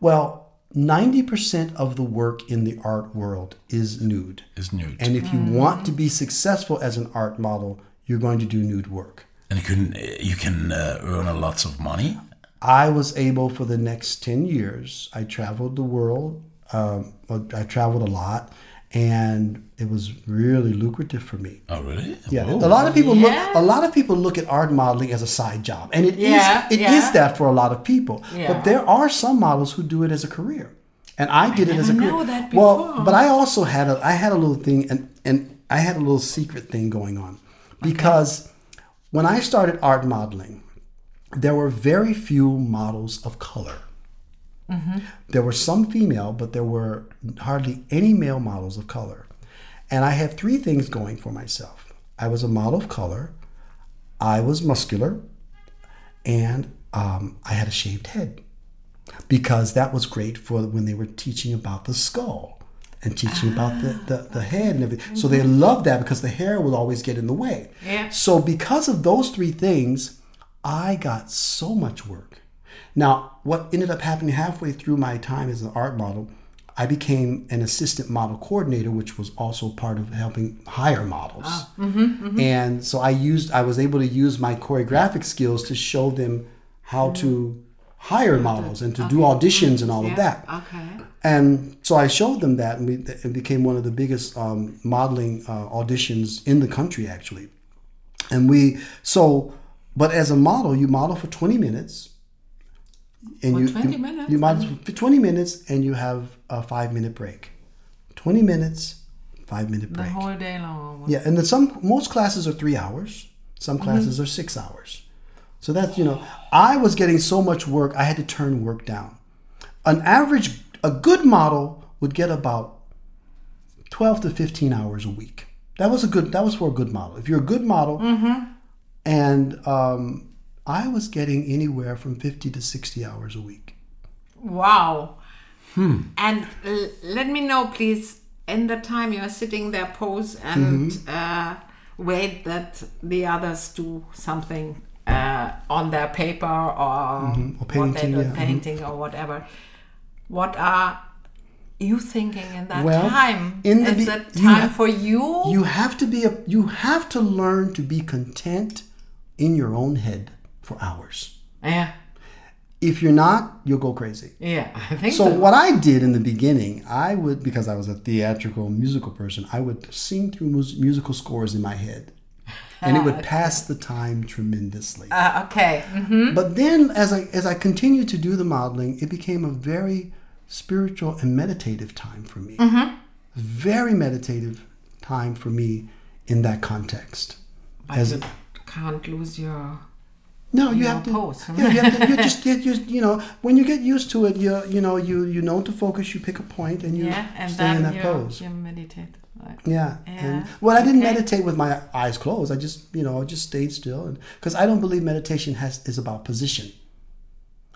Well, 90% of the work in the art world is nude.
Is nude.
And if you want to be successful as an art model, you're going to do nude work.
and you can you can uh, earn a lots of money.
I was able for the next 10 years, I traveled the world. Um, I traveled a lot, and it was really lucrative for me.
Oh really?
Yeah,
Whoa.
a lot of people
Yeah.
look. A lot of people look at art modeling as a side job, and it is.
Yeah,
It is
yeah.
that for a lot of people.
Yeah.
But there are some models who do it as a career, and I did it as a
never
career.
know that
Well, but I also had a. I had a little thing, and and I had a little secret thing going on, because when I started art modeling, there were very few models of color. Mm-hmm. There were some female, but there were hardly any male models of color. And I had three things going for myself. I was a model of color, I was muscular, and um, I had a shaved head because that was great for when they were teaching about the skull and teaching about the, ah. the, the head and everything. So they mm-hmm. loved that because the hair would always get in the way.
Yeah.
So because of those three things, I got so much work. Now, what ended up happening halfway through my time as an art model, I became an assistant model coordinator, which was also part of helping hire models. And so I used, I was able to use my choreographic skills to show them how to hire models and to do auditions and all of that.
Okay.
And so I showed them that, and we, it became one of the biggest um, modeling uh, auditions in the country, actually. And we, so, but as a model, you model for 20 minutes. And
For
you,
20
you,
minutes?
you model for 20 minutes and you have a five minute break. 20 minutes, five minute break The
whole day long.
Yeah, and then some most classes are three hours. Some
Mm-hmm.
classes are six hours. So that's you know, I was getting so much work, I had to turn work down. An average, a good model would get about twelve to fifteen hours a week. That was a good. That was for a good model. If you're a good model,
Mm-hmm.
and um, I was getting anywhere from fifty to sixty hours a week.
Wow. And l- let me know, please, in the time you are sitting there, pose and
Mm-hmm.
uh, wait that the others do something uh, on their paper or,
Mm-hmm. Or
what
painting,
they do,
yeah, mhm.
or whatever. What are you thinking in that
Well,
time?
in the
is
be-
that
you
time
ha-
for you?
You have to be a you have to learn to be content in your own head for hours.
yeah,
If you're not, you'll go crazy.
yeah, I think
So
so.
what I did in the beginning, I would because I was a theatrical musical person, I would sing through mus- musical scores in my head, and it would pass the time tremendously.
Uh, okay. mhm.
But then, as I as I continued to do the modeling, it became a very spiritual and meditative time for me. Very meditative time for me in that context.
But
As
you can't lose your.
No, you have to. Yeah, you have to. You just get used. You know, when you get used to it, you you know you you know to focus. You pick a point and you
Yeah, and
stay in that
you,
pose.
you meditate. Like,
Yeah.
Yeah,
And well, I didn't
okay.
meditate with my eyes closed. I just, you know, I just stayed still and because I don't believe meditation has is about position.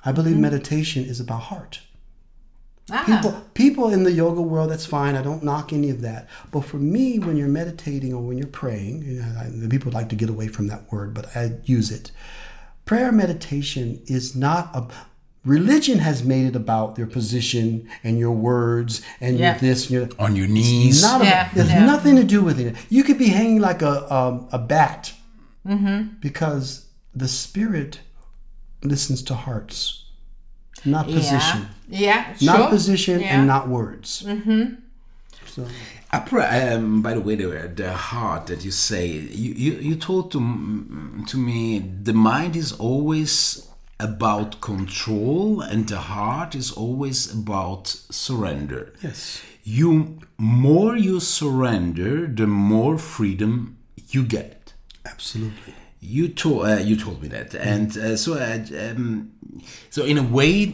I believe
Mm-hmm.
meditation is about heart.
ah,
People people in the yoga world that's fine. I don't knock any of that. But for me when you're meditating or when you're praying, you know, I, the people like to get away from that word, but I use it. Prayer meditation is not a religion has made it about your position and your words and your this and your
On your knees.
not
Yeah,
about, there's
yeah.
nothing to do with it. You could be hanging like a um, a bat because the spirit listens to hearts, not position,
Yeah, yeah
not
sure.
position
Yeah.
and not words. So
Opera, um, by the way, the, the heart that you say, you, you, you told to, to me the mind is always about control and the heart is always about surrender.
yes,
You more you surrender, the more freedom you get.
absolutely.
You told uh, you told me that, and uh, so uh, um, so in a way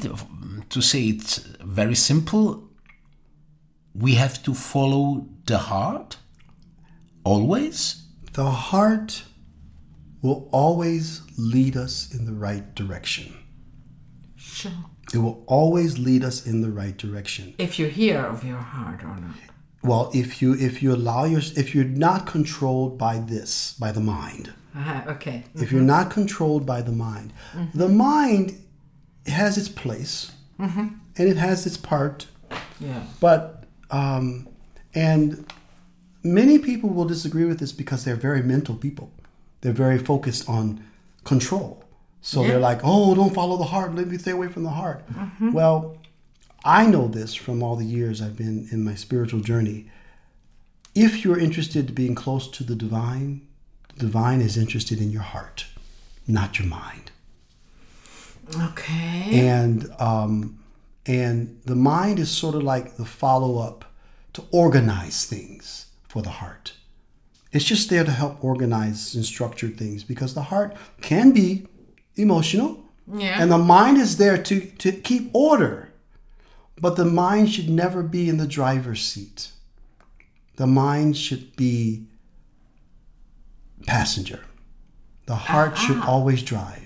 to say it very simple, we have to follow the heart always.
The heart will always lead us in the right direction.
Sure.
It will always lead us in the right direction.
If you hear of your heart or not.
Well, if you if you allow your if you're not controlled by this by the mind,
Ah, okay.
if mm-hmm. you're not controlled by the mind, mm-hmm. the mind has its place mm-hmm. and it has its part,
Yeah.
but um, and many people will disagree with this because they're very mental people. They're very focused on control. So
Yeah.
they're like, "Oh, don't follow the heart. Let me stay away from the heart." Well, I know this from all the years I've been in my spiritual journey. If you're interested in being close to the divine, the divine is interested in your heart, not your mind.
Okay.
And um, and the mind is sort of like the follow up to organize things for the heart. It's just there to help organize and structure things because the heart can be emotional,
Yeah.
and the mind is there to to keep order. But the mind should never be in the driver's seat. The mind should be passenger. The heart should always drive.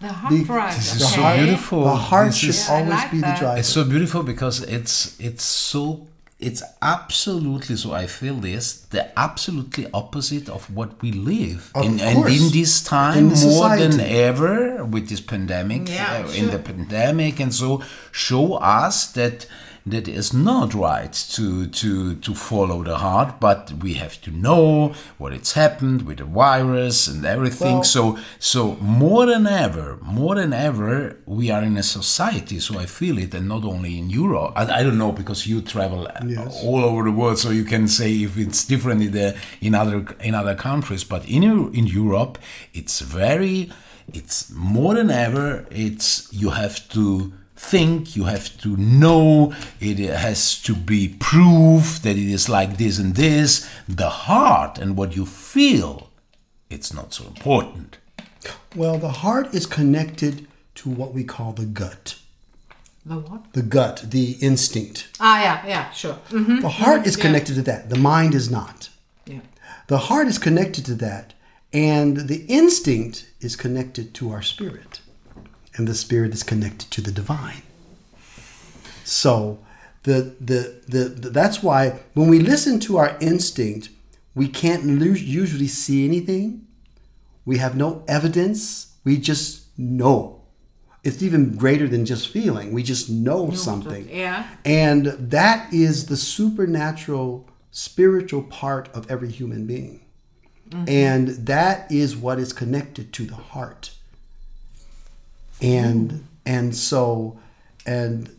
The heart
the-
drive.
This is
okay.
so beautiful.
The heart
This
should
is-
Yeah, I
always
like
be the
that.
driver.
It's so beautiful because it's it's so it's absolutely so I feel this the absolutely opposite of what we live
Of
in and in this time
In
more than ever with this pandemic
Yeah,
uh, in the pandemic and so show us that that is not right to to to follow the heart but we have to know what it's happened with the virus and everything.
Well-
so so more than ever more than ever we are in a society so i feel it and not only in europe. I, I don't know because you travel
Yes.
all over the world so you can say if it's different in the in other in other countries. But in in europe it's very it's more than ever it's you have to think you have to know it has to be proof that it is like this and this the heart and what you feel it's not so important
Well, the heart is connected to what we call the gut.
The what?
The gut, the instinct.
Ah, yeah, yeah, sure. hmm
The heart is connected to that. The mind is not.
Yeah.
The heart is connected to that. And the instinct is connected to our spirit. And the spirit is connected to the divine. So the, the, the, the that's why when we listen to our instinct, we can't usually see anything. We have no evidence. We just know. it's even greater than just feeling. We just know something.
yeah.
And that is the supernatural, spiritual part of every human being. Mm-hmm. And that is what is connected to the heart. And and so and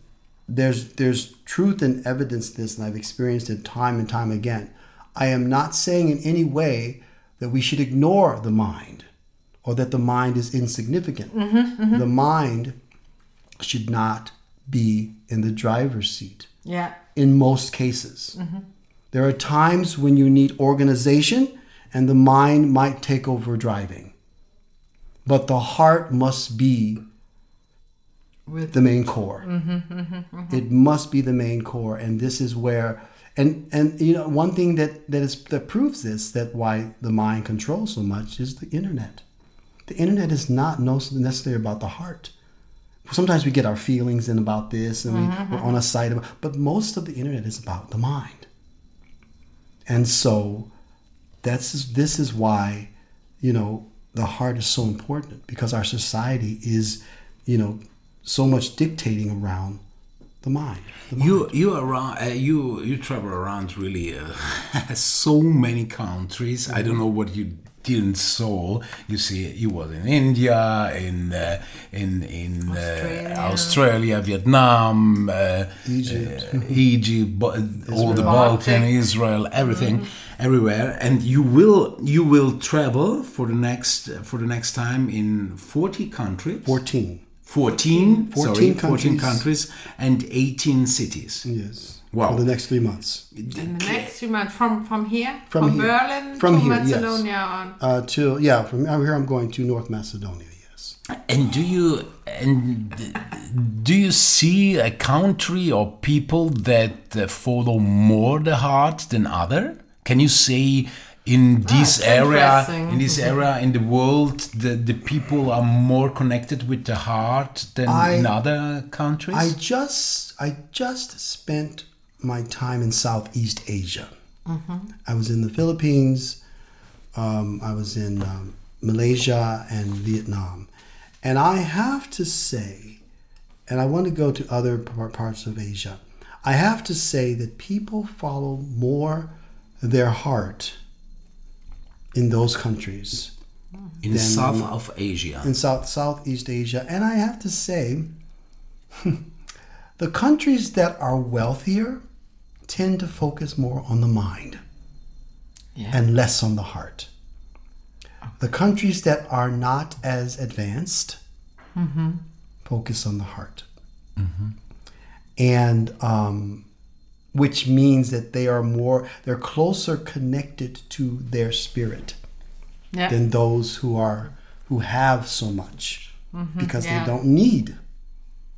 there's there's truth and evidence to this, and I've experienced it time and time again. I am not saying in any way that we should ignore the mind or that the mind is insignificant. Mm-hmm, mm-hmm. The mind should not be in the driver's seat
Yeah.
in most cases. Mm-hmm. There are times when you need organization and the mind might take over driving. But the heart must be
With
the main core. Mm-hmm, mm-hmm, mm-hmm. It must be the main core, and this is where, and and you know, one thing that that is that proves this that why the mind controls so much is the internet. The internet is not necessarily about the heart. Sometimes we get our feelings in about this, and we, we're on a site, about, but most of the internet is about the mind. And so, that's this is why, you know, the heart is so important because our society is, you know, so much dictating around the mind. The mind.
You you around uh, you you travel around really uh, so many countries. I don't know what you didn't saw. You see, you was in India, in uh, in in
Australia.
uh, Australia, Vietnam, uh,
Egypt.
uh, Egypt, but all the
Israel.
Balkan,
Baltic.
Israel, everything, everywhere. And you will you will travel for the next for the next time in forty countries.
14.
14,
14
sorry, 14
countries.
countries and 18 cities.
Yes.
Wow.
For the next three months.
in the next few months from from here,
From here.
Berlin
From
to
here, yes.
Macedonia on.
Uh, to yeah, from here I'm going to North Macedonia. Yes.
And do you and do you see a country or people that uh, follow more the heart than other? Can you say in this
it's
area, in this area in the world, the, the people are more connected with the heart than
I-
in other countries?
I just I just spent my time in Southeast Asia. I was in the Philippines. Um, I was in um, Malaysia and Vietnam, and I have to say, and I want to go to other parts of Asia. I have to say that people follow more their heart in those countries
in South of Asia.
in South Southeast Asia, and I have to say, the countries that are wealthier tend to focus more on the mind
Yeah.
and less on the heart. The countries that are not as advanced focus on the heart, and um, which means that they are more they're closer connected to their spirit
yeah.
than those who are who have so much mm-hmm. because
yeah.
they don't need.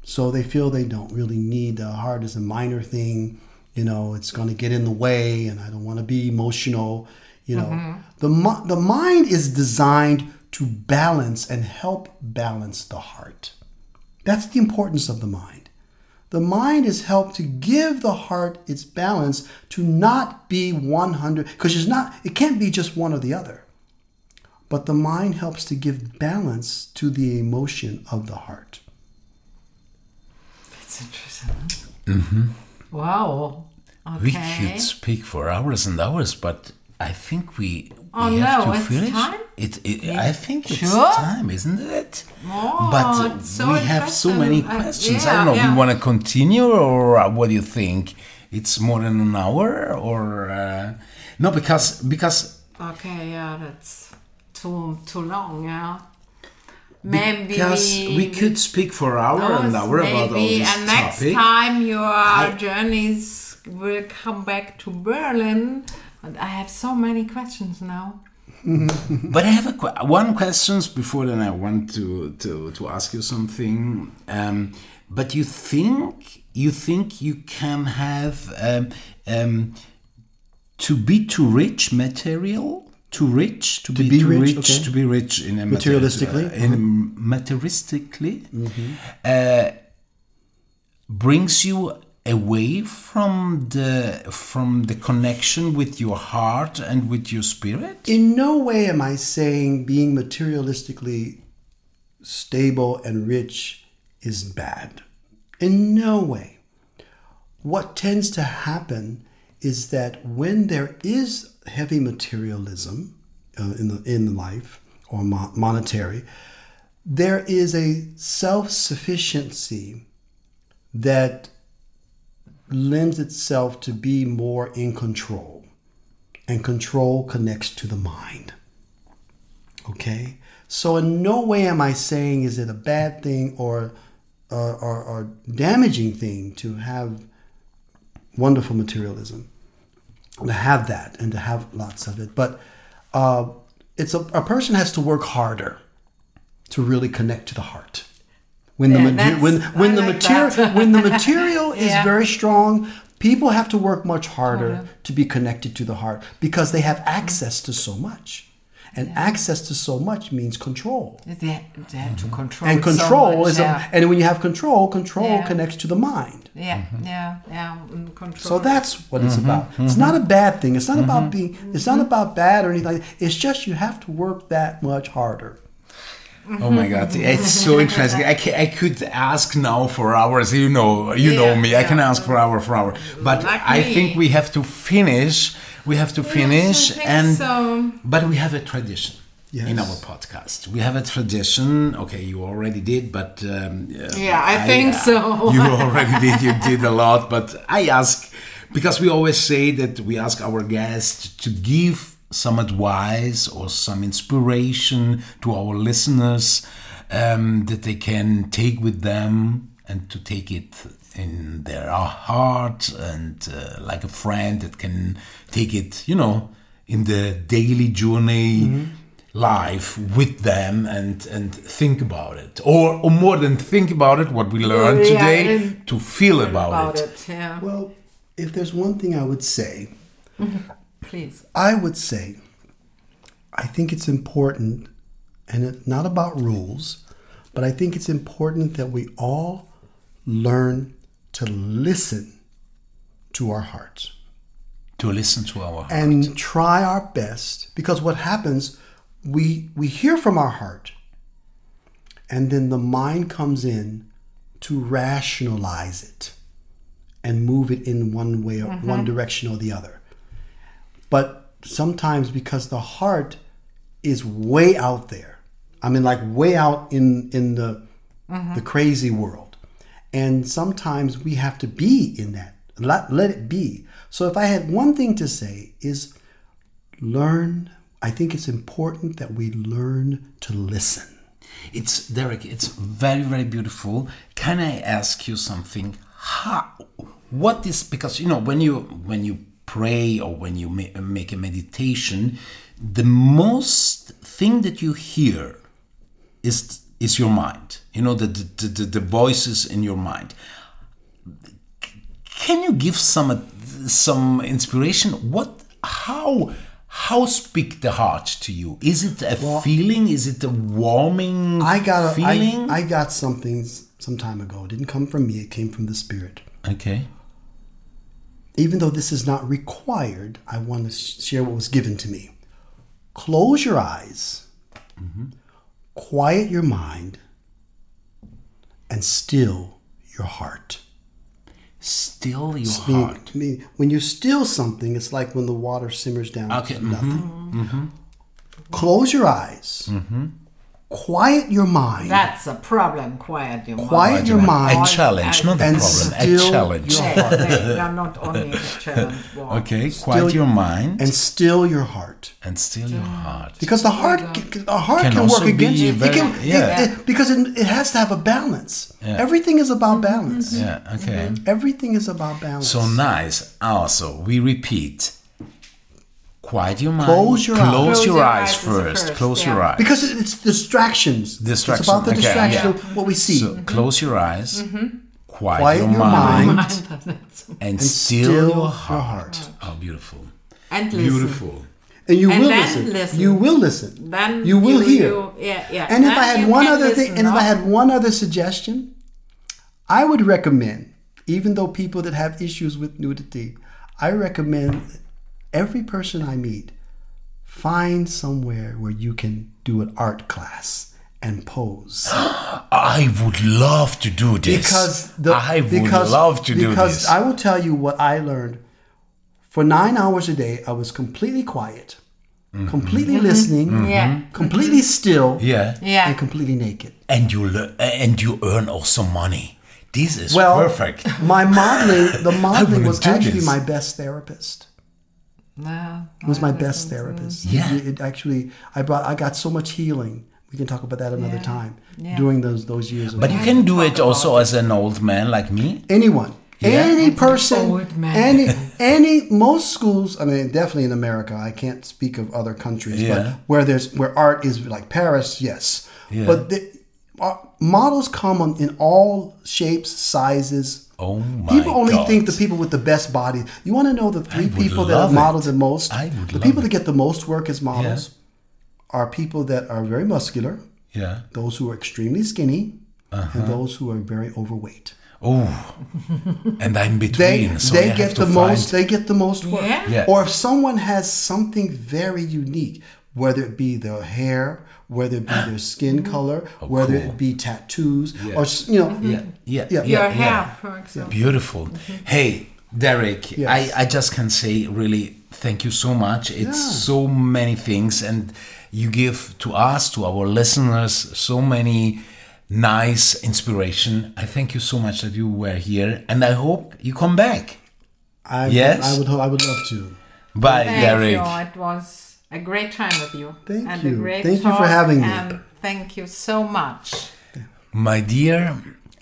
So they feel they don't really need the heart is a minor thing you know it's going to get in the way and i don't want to be emotional you know. Mm-hmm. The the mind is designed to balance and help balance the heart. That's the importance of the mind the mind is helped to give the heart its balance to not be 100 because it's not it can't be just one or the other but the mind helps to give balance to the emotion of the heart.
It's interesting. Mm-hmm. Wow. Okay.
We could speak for hours and hours, but I think we,
Oh,
we
no, it's
finish.
time?
It, it, I think it's
Sure?
time, isn't it?
Oh,
but
so
we have so many.
Uh,
questions. I don't know.
yeah.
We want to continue, or uh, what do you think? It's more than an hour, or uh, no? Because because
Okay, yeah, that's too too long, yeah. Maybe
because we could speak for hour and hour about all
maybe,
this
and next
topic.
time your
I-
journeys will come back to Berlin. And I have so many questions now.
But I have a que- one questions before then. I want to to to ask you something. Um, but you think you think you can have um, um, to be too rich material too rich to, be,
be
too
rich,
rich,
okay.
to be rich in a
Materialistically?
uh, in materialistically uh, brings you away from the from the connection with your heart and with your spirit
In no way am I saying being materialistically stable and rich is bad. In no way. What tends to happen is that when there is heavy materialism uh, in the in life or mo- monetary, there is a self-sufficiency that lends itself to be more in control. And control connects to the mind. Okay? So, in no way am I saying is it a bad thing or, or, or, or damaging thing to have wonderful materialism, to have that and to have lots of it. But uh, it's a, a person has to work harder to really connect to the heart. When the
Yeah,
mate- when when
I
the
like
material when the material is
Yeah.
very strong, people have to work much harder to be connected to the heart because they have access to so much. And access to so much means control.
They, they have to mm-hmm. control.
And
it so
control
much,
is
yeah.
a, and when you have control, control
Yeah.
connects to the mind.
yeah, mm-hmm. yeah, yeah. mm, Control.
So that's what it's mm-hmm. about. It's not a bad thing. It's not about being. It's not about bad or anything. Like that. It's just you have to work that much harder.
Oh my God, mm-hmm. it's so interesting. I, ca- I could ask now for hours. You know, you know
Yeah,
me. I can ask for hour for hour. But
Like
I
me.
think we have to finish. We have to finish,
think
and
so.
but we have a tradition in our podcast. We have a tradition. Okay, you already did, but um, uh,
Yeah, I think uh, so.
you already did. You did a lot, but I ask because we always say that we ask our guests to give some advice or some inspiration to our listeners um, that they can take with them and to take it in their heart and uh, like a friend that can take it, you know, in the daily journey life with them and and think about it or, or more than think about it what we learned
Yeah,
today to feel about,
about
it.
it. Yeah,
Well, if there's one thing I would say,
please.
I would say, I think it's important, and it's not about rules, but I think it's important that we all learn to listen to our hearts
to listen to our heart.
and try our best because what happens we we hear from our heart and then the mind comes in to rationalize it and move it in one way or mm-hmm. one direction or the other but sometimes because the heart is way out there i mean like way out in in the mm-hmm. the crazy world and sometimes we have to be in that let, let it be so if i had one thing to say is learn i think it's important that we learn to listen
It's Derrick. It's very very beautiful. Can I ask you something? How? What is because you know when you when you pray or when you make a meditation, the most thing that you hear is is your mind. You know the the, the, the voices in your mind. Can you give some some inspiration? What how? How speak the heart to you? Is it a feeling? Is it a warming
i got a,
feeling?
I, I got something some time ago it didn't come from me it came from the spirit
Okay.
Even though this is not required, I want to share what was given to me. Close your eyes, mm-hmm. quiet your mind, and still your heart.
Still your heart.
I mean, when you still something, it's like when the water simmers down
Okay,
to nothing. Mm-hmm, mm-hmm. Close your eyes, quiet your mind,
That's a problem. Quiet your mind.
quiet
mind.
your
A
mind,
challenge, not a problem. A challenge.
they are not only a challenge.
Okay, quiet your mind
and still your heart.
and still your heart.
Because the heart, can, the heart
Can
can, work against you.
very-
it can,
yeah.
it- it- because it, it has to have a balance.
Yeah.
Everything is about balance.
Yeah, okay.
Everything is about balance.
So nice. Also, we repeat. Quiet your mind.
Close your eyes.
Close
Close
your
your
eyes
eyes
first.
first,
Close
yeah.
your eyes.
because it's distractions.
Distractions.
It's about the
okay,
distraction
yeah.
of what we see.
So close your eyes. Mm-hmm. Quiet,
Quiet
your,
your
mind,
mind
and,
and
still,
still
your
your
heart.
heart.
Oh, beautiful.
and listen.
Beautiful.
And you
And
will
then
listen.
listen.
You will listen.
Then
you will hear.
you- yeah, yeah.
And if
Then
I had one
can
other thing,
listen,
and if I had one other suggestion, I would recommend, even though people that have issues with nudity, I recommend every person I meet find somewhere where you can do an art class and pose.
I would love to do this.
because the,
I would
because,
love to do
because
this.
I will tell you what I learned. For nine hours a day, I was completely quiet, mm-hmm. completely mm-hmm. listening, mm-hmm.
Yeah.
completely still,
yeah.
Yeah.
and completely naked.
And you le- and you earn also money. This is
Well,
perfect.
my modeling, the modeling was actually
this.
my best therapist.
No.
It was my best therapist.
Yeah.
It, it actually, I brought, I got so much healing. We can talk about that another
Yeah.
time.
Yeah.
During those those years. Of
But you can do it also as an old man like me.
anyone
Yeah.
any person
old
any any most schools i mean definitely in america i can't speak of other countries
Yeah.
but where there's where art is like paris yes
Yeah.
but the, uh, models come on, in all shapes sizes
Oh my
People only
God.
think the people with the best body. You want to know the three people that are modeled
it.
the most?
I would
the people
it.
that get the most work as models are people that are very muscular,
Yeah.
those who are extremely skinny,
Uh-huh.
and those who are very overweight.
Oh. and I'm
they
between. so
they get the most they get the most work
Yeah.
Yeah.
or if someone has something very unique whether it be their hair whether it be their skin mm-hmm. color whether
Oh, cool.
it be tattoos
Yeah.
or you know
Yeah. Yeah.
Yeah.
Your
yeah.
hair, for example.
Beautiful. Mm-hmm. Hey, Derrick,
Yes.
I, I just can say really thank you so much. It's
Yeah.
so many things, and you give to us, to our listeners, so many nice inspiration. I thank you so much that you were here, and I hope you come back.
I,
Yes?
I would I would love to
Bye,
Thank
Derrick.
you. It was a great time with you.
Thank
and
you.
A great
Thank you for having me.
And thank you so much.
My dear,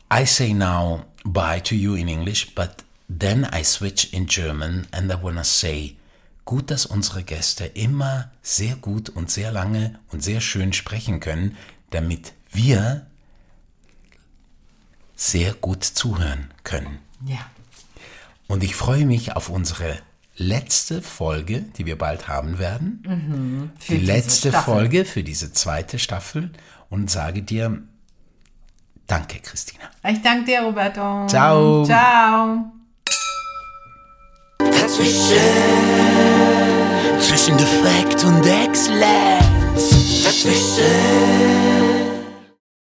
I say now bye to you in English, but then I switch in German and I wanna say, gut, dass unsere Gäste immer sehr gut und sehr lange und sehr schön sprechen können, damit wir sehr gut zuhören können.
Ja.
Und ich freue mich auf unsere letzte Folge, die wir bald haben werden.
Für
die letzte
Staffel.
Folge für diese zweite Staffel und sage dir Danke, Christina.
Ich danke dir, Roberto.
Ciao.
Ciao.
Dazwischen, zwischen Defekt und Exzellenz. Dazwischen.